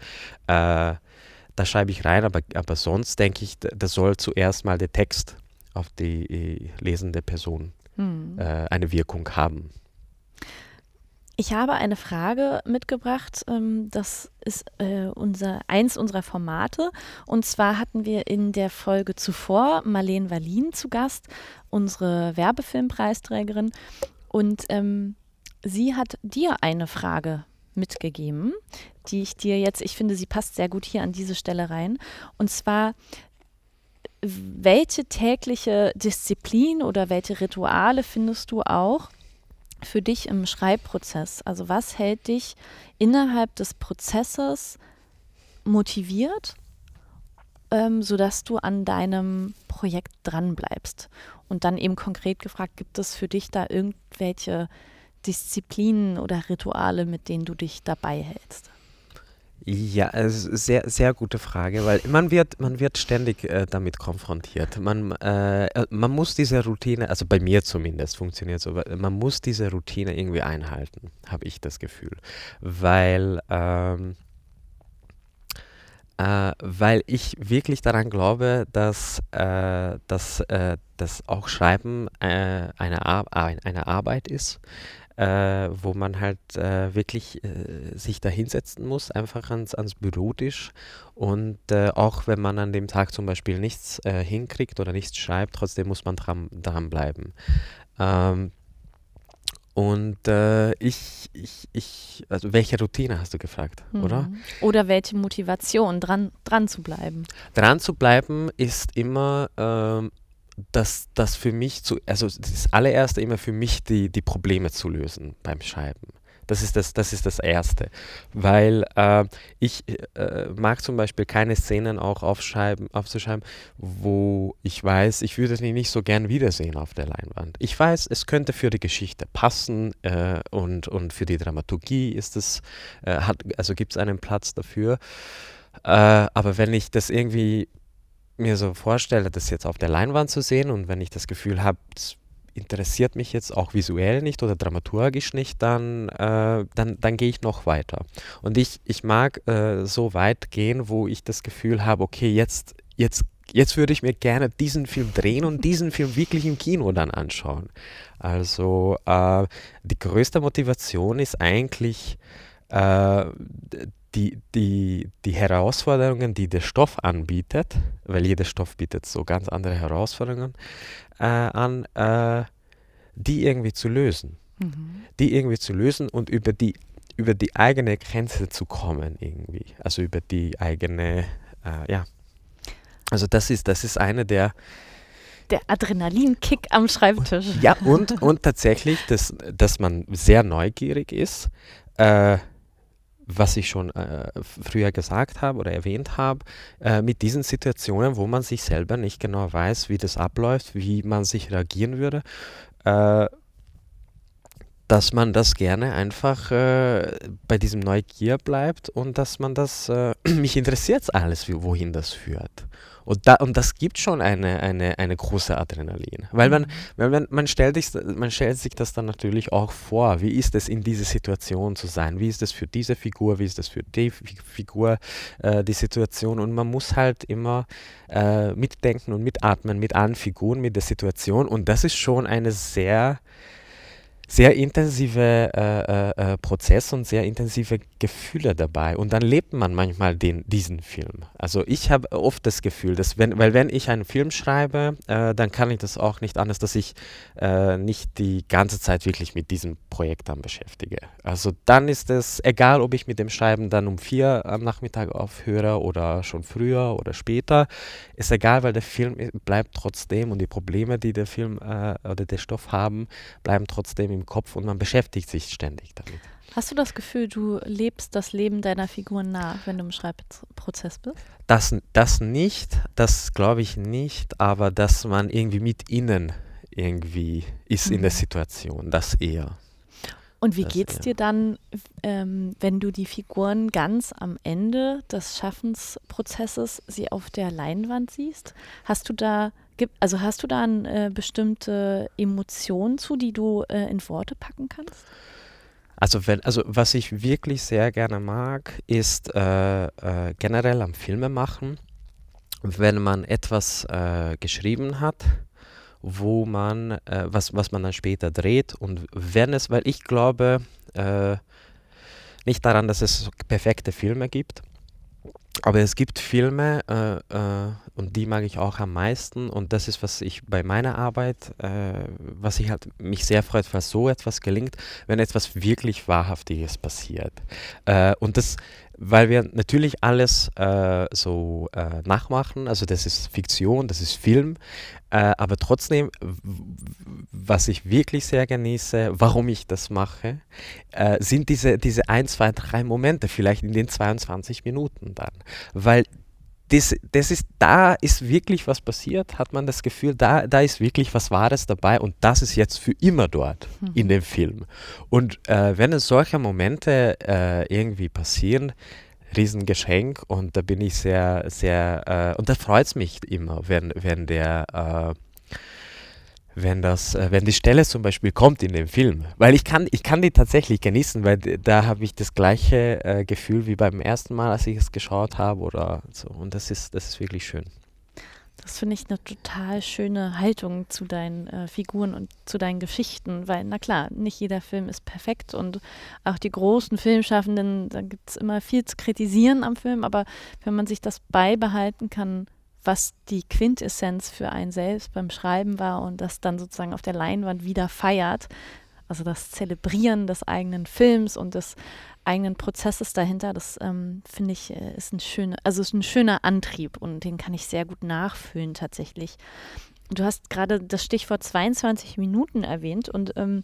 da schreibe ich rein, aber, aber sonst denke ich, da soll zuerst mal der Text auf die äh, lesende Person hm. äh, eine Wirkung haben. Ich habe eine Frage mitgebracht. Ähm, das ist äh, unser, eins unserer Formate. Und zwar hatten wir in der Folge zuvor Marlene Wallin zu Gast, unsere Werbefilmpreisträgerin. Und ähm, sie hat dir eine Frage mitgegeben, die ich dir jetzt, ich finde, sie passt sehr gut hier an diese Stelle rein. Und zwar, welche tägliche Disziplin oder welche Rituale findest du auch für dich im Schreibprozess? Also was hält dich innerhalb des Prozesses motiviert, ähm, sodass du an deinem Projekt dranbleibst? Und dann eben konkret gefragt, gibt es für dich da irgendwelche Disziplinen oder Rituale, mit denen du dich dabei hältst? Ja, sehr, sehr gute Frage, weil man wird, man wird ständig äh, damit konfrontiert. Man, äh, äh man muss diese Routine, also bei mir zumindest funktioniert so, man muss diese Routine irgendwie einhalten, habe ich das Gefühl. Weil, ähm, äh, weil ich wirklich daran glaube, dass, äh, dass, äh, dass auch Schreiben eine, Ar eine Arbeit ist äh, wo man halt äh, wirklich äh, sich da hinsetzen muss, einfach ans, ans Bürotisch. Und äh, auch wenn man an dem Tag zum Beispiel nichts äh, hinkriegt oder nichts schreibt, trotzdem muss man dran, dranbleiben. Ähm, und äh, ich, ich, ich, also welche Routine hast du gefragt, mhm. oder? Oder welche Motivation, dran, dran zu bleiben? Dran zu bleiben ist immer ähm, dass das für mich zu, also das allererste immer für mich die, die Probleme zu lösen beim Schreiben. Das ist das, das, ist das Erste. Weil äh, ich äh, mag zum Beispiel keine Szenen auch aufschreiben, aufzuschreiben, wo ich weiß, ich würde sie nicht so gern wiedersehen auf der Leinwand. Ich weiß, es könnte für die Geschichte passen äh, und, und für die Dramaturgie ist es, äh, hat, also gibt es einen Platz dafür. Äh, aber wenn ich das irgendwie mir so vorstelle, das jetzt auf der Leinwand zu sehen und wenn ich das Gefühl habe, das interessiert mich jetzt auch visuell nicht oder dramaturgisch nicht, dann, äh, dann, dann gehe ich noch weiter. Und ich, ich mag äh, so weit gehen, wo ich das Gefühl habe, okay, jetzt, jetzt, jetzt würde ich mir gerne diesen Film drehen und diesen Film wirklich im Kino dann anschauen. Also äh, die größte Motivation ist eigentlich äh, die, die, die Herausforderungen, die der Stoff anbietet, weil jeder Stoff bietet so ganz andere Herausforderungen äh, an, äh, die irgendwie zu lösen. Mhm. Die irgendwie zu lösen und über die, über die eigene Grenze zu kommen irgendwie. Also über die eigene, äh, ja. Also das ist, das ist eine der, der Adrenalinkick am Schreibtisch. Ja, und, und tatsächlich, dass, dass man sehr neugierig ist, äh, was ich schon äh, früher gesagt habe oder erwähnt habe, äh, mit diesen Situationen, wo man sich selber nicht genau weiß, wie das abläuft, wie man sich reagieren würde, äh, dass man das gerne einfach äh, bei diesem Neugier bleibt und dass man das, äh, mich interessiert alles, wohin das führt. Und, da, und das gibt schon eine, eine, eine große Adrenalin. Weil man, mhm. weil man, man, stellt sich, man stellt sich das dann natürlich auch vor, wie ist es in dieser Situation zu sein? Wie ist es für diese Figur? Wie ist es für die Figur, äh, die Situation? Und man muss halt immer äh, mitdenken und mitatmen mit allen Figuren, mit der Situation. Und das ist schon eine sehr sehr intensive äh, äh, äh, Prozess und sehr intensive Gefühle dabei. Und dann lebt man manchmal den, diesen Film. Also ich habe oft das Gefühl, dass wenn, weil wenn ich einen Film schreibe, äh, dann kann ich das auch nicht anders, dass ich äh, nicht die ganze Zeit wirklich mit diesem Projekt dann beschäftige. Also dann ist es egal, ob ich mit dem Schreiben dann um vier am Nachmittag aufhöre oder schon früher oder später, ist egal, weil der Film bleibt trotzdem und die Probleme, die der Film äh, oder der Stoff haben, bleiben trotzdem im Kopf und man beschäftigt sich ständig damit. Hast du das Gefühl, du lebst das Leben deiner Figuren nach, wenn du im Schreibprozess bist? Das, das nicht, das glaube ich nicht, aber dass man irgendwie mit ihnen irgendwie ist mhm. in der mhm. Situation, das eher. Und wie geht es dir dann, ähm, wenn du die Figuren ganz am Ende des Schaffensprozesses sie auf der Leinwand siehst? Hast du da Gibt, also hast du da äh, bestimmte Emotion zu, die du äh, in Worte packen kannst? Also, wenn, also was ich wirklich sehr gerne mag, ist äh, äh generell am Filme machen, wenn man etwas äh, geschrieben hat, wo man, äh, was, was man dann später dreht und wenn es, weil ich glaube nicht daran, dass es perfekte Filme gibt, aber es gibt Filme, äh, äh, und die mag ich auch am meisten. Und das ist, was ich bei meiner Arbeit, äh, was ich halt mich sehr freut, falls so etwas gelingt, wenn etwas wirklich Wahrhaftiges passiert. Äh, und das weil wir natürlich alles äh, so äh, nachmachen. Also das ist Fiktion, das ist Film. Äh, aber trotzdem, was ich wirklich sehr genieße, warum ich das mache, äh, sind diese, diese ein, zwei, drei Momente, vielleicht in den 22 Minuten dann. Weil das, das ist, da ist wirklich was passiert, hat man das Gefühl, da, da ist wirklich was Wahres dabei und das ist jetzt für immer dort mhm. in dem Film. Und äh, wenn es solche Momente äh, irgendwie passieren, Riesengeschenk und da bin ich sehr, sehr, äh, und da freut es mich immer, wenn, wenn der äh, wenn das, äh, wenn die Stelle zum Beispiel kommt in dem Film. Weil ich kann, ich kann die tatsächlich genießen, weil da habe ich das gleiche äh, Gefühl wie beim ersten Mal, als ich es geschaut habe oder so. Und das ist, das ist wirklich schön. Das finde ich eine total schöne Haltung zu deinen äh, Figuren und zu deinen Geschichten, weil, na klar, nicht jeder Film ist perfekt und auch die großen Filmschaffenden, da gibt es immer viel zu kritisieren am Film, aber wenn man sich das beibehalten kann, was die Quintessenz für einen selbst beim Schreiben war und das dann sozusagen auf der Leinwand wieder feiert. Also das Zelebrieren des eigenen Films und des eigenen Prozesses dahinter, das ähm, finde ich äh, ist ein schöner, also ist ein schöner Antrieb und den kann ich sehr gut nachfühlen tatsächlich. Du hast gerade das Stichwort 22 Minuten erwähnt und ähm,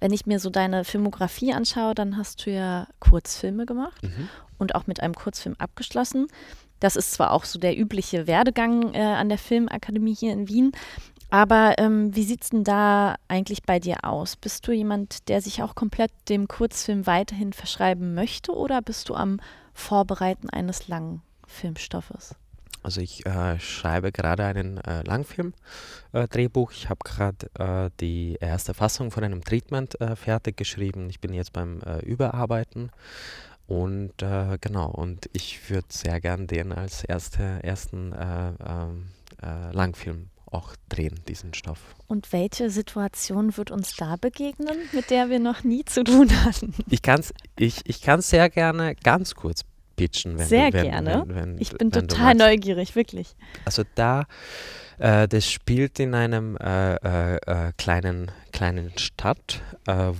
wenn ich mir so deine Filmografie anschaue, dann hast du ja Kurzfilme gemacht mhm. und auch mit einem Kurzfilm abgeschlossen. Das ist zwar auch so der übliche Werdegang äh, an der Filmakademie hier in Wien, aber ähm, wie sieht es denn da eigentlich bei dir aus? Bist du jemand, der sich auch komplett dem Kurzfilm weiterhin verschreiben möchte oder bist du am Vorbereiten eines langen Filmstoffes? Also ich äh, schreibe gerade einen äh, Langfilm-Drehbuch. Äh, ich habe gerade äh, die erste Fassung von einem Treatment äh, fertig geschrieben. Ich bin jetzt beim äh, Überarbeiten und äh, genau, und ich würde sehr gern den als erste, ersten äh, ähm, äh, Langfilm auch drehen, diesen Stoff. Und welche Situation wird uns da begegnen, mit der wir noch nie zu tun hatten? Ich kann es ich, ich sehr gerne ganz kurz pitchen. Wenn Sehr du, wenn, gerne. Wenn, wenn, Ich bin total neugierig, wirklich. Also da, äh, das spielt in einem äh, äh, kleinen, kleinen Stadt,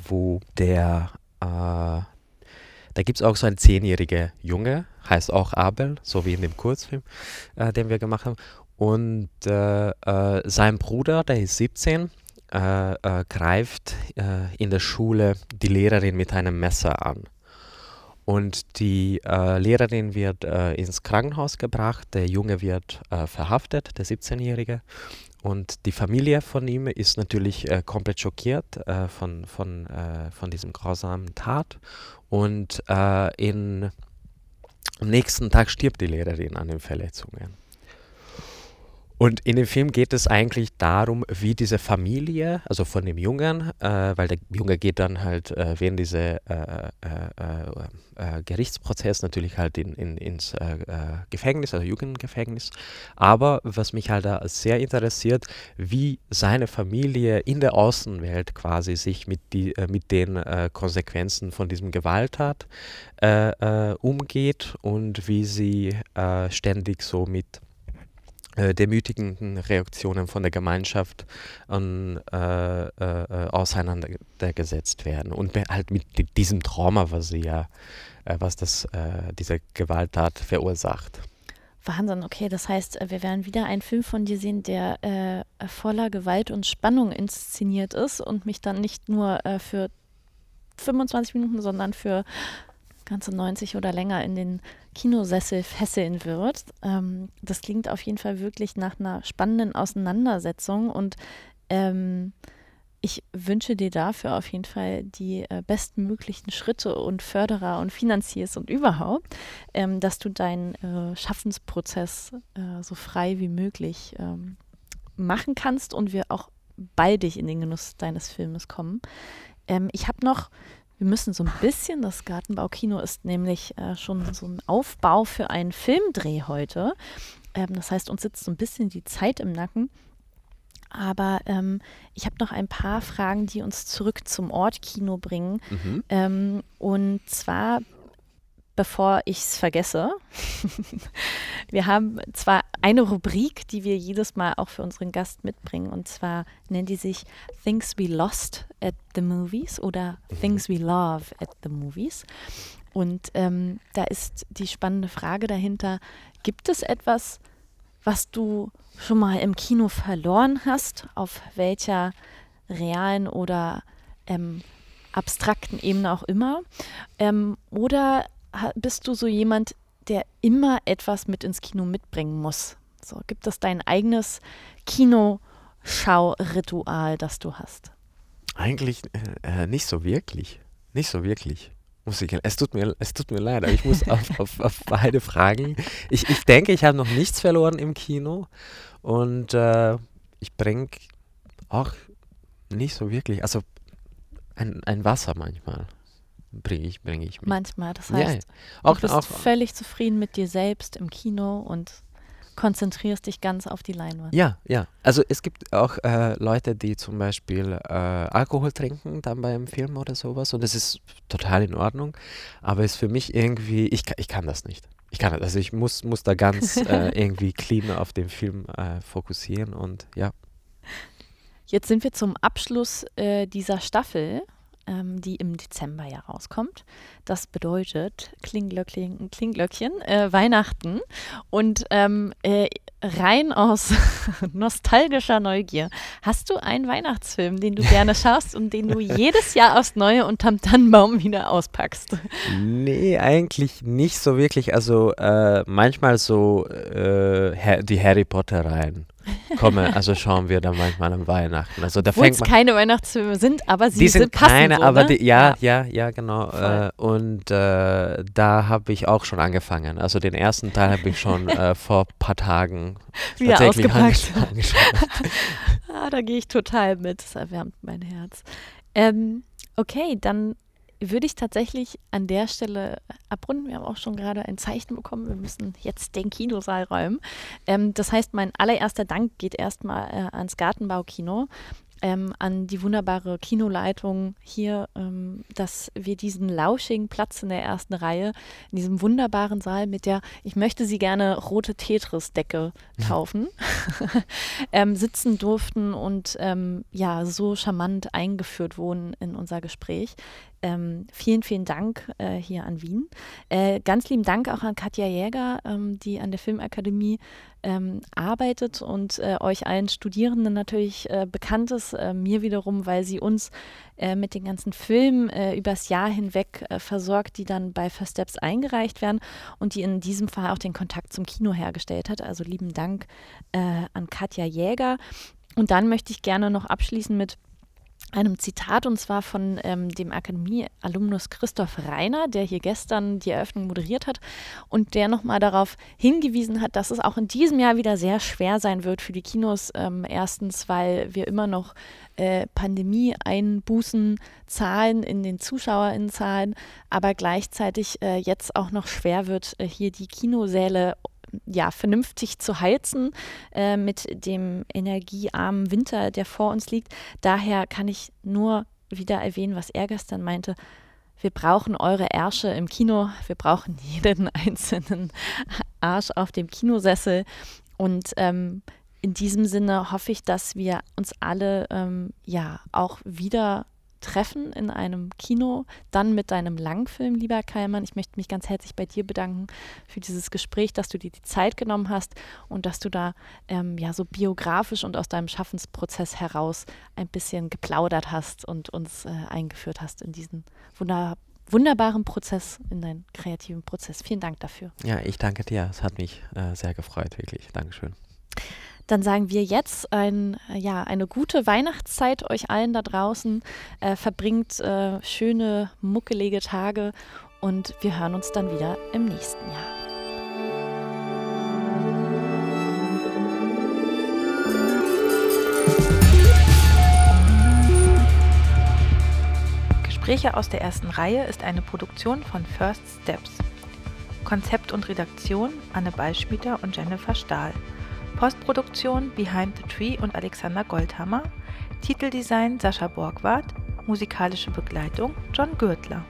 wo der, da gibt es auch so einen zehnjährigen Junge, heißt auch Abel, so wie in dem Kurzfilm, äh, den wir gemacht haben. Und äh, äh, sein Bruder, der ist 17, äh, greift in der Schule die Lehrerin mit einem Messer an. Und die äh, Lehrerin wird äh, ins Krankenhaus gebracht, der Junge wird äh, verhaftet, der 17-Jährige. Und die Familie von ihm ist natürlich äh, komplett schockiert äh, von, von, äh, von diesem grausamen Tat. Und äh, in, am nächsten Tag stirbt die Lehrerin an den Verletzungen. Und in dem Film geht es eigentlich darum, wie diese Familie, also von dem Jungen, äh, weil der Junge geht dann halt äh, während dieser äh, äh, äh, Gerichtsprozess natürlich halt in, in, ins äh, äh, Gefängnis, also Jugendgefängnis. Aber was mich halt da sehr interessiert, wie seine Familie in der Außenwelt quasi sich mit, die, äh, mit den äh, Konsequenzen von diesem Gewalttat äh, äh, umgeht und wie sie äh, ständig so mit äh, demütigenden Reaktionen von der Gemeinschaft an, äh, äh, äh, auseinandergesetzt werden und halt mit di- diesem Trauma, was sie ja, äh, was das, äh, diese Gewalttat verursacht. Wahnsinn, okay, das heißt, wir werden wieder einen Film von dir sehen, der voller Gewalt und Spannung inszeniert ist und mich dann nicht nur für 25 Minuten, sondern für ganze 90 oder länger in den Kinosessel fesseln wird. Ähm, das klingt auf jeden Fall wirklich nach einer spannenden Auseinandersetzung und ähm, ich wünsche dir dafür auf jeden Fall die äh, bestmöglichen Schritte und Förderer und Finanziers und überhaupt, ähm, dass du deinen äh, Schaffensprozess äh, so frei wie möglich ähm, machen kannst und wir auch baldig in den Genuss deines Filmes kommen. Ähm, ich habe noch, wir müssen so ein bisschen, das Gartenbaukino ist nämlich äh, schon so ein Aufbau für einen Filmdreh heute. Ähm, das heißt, uns sitzt so ein bisschen die Zeit im Nacken. Aber ähm, ich habe noch ein paar Fragen, die uns zurück zum Ort Kino bringen. Mhm. Ähm, und zwar, bevor ich es vergesse, wir haben zwar eine Rubrik, die wir jedes Mal auch für unseren Gast mitbringen. Und zwar nennt die sich Things We Lost at the Movies oder Things We Love at the Movies. Und ähm, da ist die spannende Frage dahinter, gibt es etwas, was du schon mal im Kino verloren hast, auf welcher realen oder ähm, abstrakten Ebene auch immer? Ähm, oder bist du so jemand, der immer etwas mit ins Kino mitbringen muss? So, gibt es dein eigenes Kinoschau-Ritual, das du hast? Eigentlich äh, äh, nicht so wirklich. Nicht so wirklich. Muss ich, es, tut mir, es tut mir leid, aber ich muss auf, auf, auf beide Fragen. Ich, ich denke, ich habe noch nichts verloren im Kino und äh, ich bringe auch nicht so wirklich, also ein, ein Wasser manchmal bringe ich, bringe ich mit. Manchmal, das Ja, heißt, ja. Auch, du bist auch, völlig zufrieden mit dir selbst im Kino und konzentrierst dich ganz auf die Leinwand. Ja, ja. Also es gibt auch äh, Leute, die zum Beispiel äh, Alkohol trinken dann beim Film oder sowas und das ist total in Ordnung. Aber ist für mich irgendwie, ich, ich kann das nicht. Ich kann das, also ich muss, muss da ganz äh, irgendwie clean auf den Film äh, fokussieren und ja. Jetzt sind wir zum Abschluss äh, dieser Staffel, ähm, die im Dezember ja rauskommt. Das bedeutet Klingglöckchen, Klingglöckchen äh, Weihnachten. Und ähm, äh, rein aus nostalgischer Neugier, hast du einen Weihnachtsfilm, den du gerne schaust und den du jedes Jahr aufs Neue unterm Tannenbaum wieder auspackst? Nee, eigentlich nicht so wirklich. Also äh, manchmal so äh, die Harry Potter rein. Komme, also schauen wir dann manchmal am Weihnachten. Also da Obwohl fängt es man keine Weihnachtsfilme sind, aber sie die sind, sind passend. kleine, so, aber ne? die, ja, ja, ja, genau. Äh, und äh, da habe ich auch schon angefangen. Also den ersten Teil habe ich schon äh, vor ein paar Tagen Wieder tatsächlich angeschaut. Ah, da gehe ich total mit. Das erwärmt mein Herz. Ähm, okay, dann würde ich tatsächlich an der Stelle abrunden. Wir haben auch schon gerade ein Zeichen bekommen. Wir müssen jetzt den Kinosaal räumen. Ähm, das heißt, mein allererster Dank geht erstmal äh, ans Gartenbaukino. ähm, an die wunderbare Kinoleitung hier, ähm, dass wir diesen lauschigen Platz in der ersten Reihe, in diesem wunderbaren Saal mit der, ich möchte sie gerne rote Tetris-Decke mhm. taufen, ähm, sitzen durften und ähm, ja, so charmant eingeführt wurden in unser Gespräch. Ähm, vielen, vielen Dank äh, hier an Wien. Äh, ganz lieben Dank auch an Katja Jäger, ähm, die an der Filmakademie ähm, arbeitet und äh, euch allen Studierenden natürlich äh, bekannt ist. Äh, mir wiederum, weil sie uns äh, mit den ganzen Filmen übers Jahr hinweg versorgt, die dann bei First Steps eingereicht werden und die in diesem Fall auch den Kontakt zum Kino hergestellt hat. Also lieben Dank an Katja Jäger. Und dann möchte ich gerne noch abschließen mit einem Zitat und zwar von ähm, dem Akademie-Alumnus Christoph Reiner, der hier gestern die Eröffnung moderiert hat und der nochmal darauf hingewiesen hat, dass es auch in diesem Jahr wieder sehr schwer sein wird für die Kinos. Ähm, erstens, weil wir immer noch äh, Pandemie-Einbußen zahlen in den ZuschauerInnenzahlen, aber gleichzeitig äh, jetzt auch noch schwer wird, äh, hier die Kinosäle ja, vernünftig zu heizen äh, mit dem energiearmen Winter, der vor uns liegt. Daher kann ich nur wieder erwähnen, was er gestern meinte. Wir brauchen eure Ärsche im Kino. Wir brauchen jeden einzelnen Arsch auf dem Kinosessel. Und ähm, in diesem Sinne hoffe ich, dass wir uns alle ähm, ja auch wieder treffen in einem Kino, dann mit deinem Langfilm, lieber Keilmann. Ich möchte mich ganz herzlich bei dir bedanken für dieses Gespräch, dass du dir die Zeit genommen hast und dass du da ähm, ja so biografisch und aus deinem Schaffensprozess heraus ein bisschen geplaudert hast und uns äh, eingeführt hast in diesen wunder wunderbaren Prozess, in deinen kreativen Prozess. Vielen Dank dafür. Ja, ich danke dir. Es hat mich äh, sehr gefreut, wirklich. Dankeschön. Dann sagen wir jetzt ein, ja, eine gute Weihnachtszeit euch allen da draußen. Äh, verbringt äh, schöne, muckelige Tage und wir hören uns dann wieder im nächsten Jahr. Gespräche aus der ersten Reihe ist eine Produktion von First Steps. Konzept und Redaktion Anne Ballschmieter und Jennifer Stahl. Postproduktion Behind the Tree und Alexander Goldhammer, Titeldesign Sascha Borgward, musikalische Begleitung John Gürtler.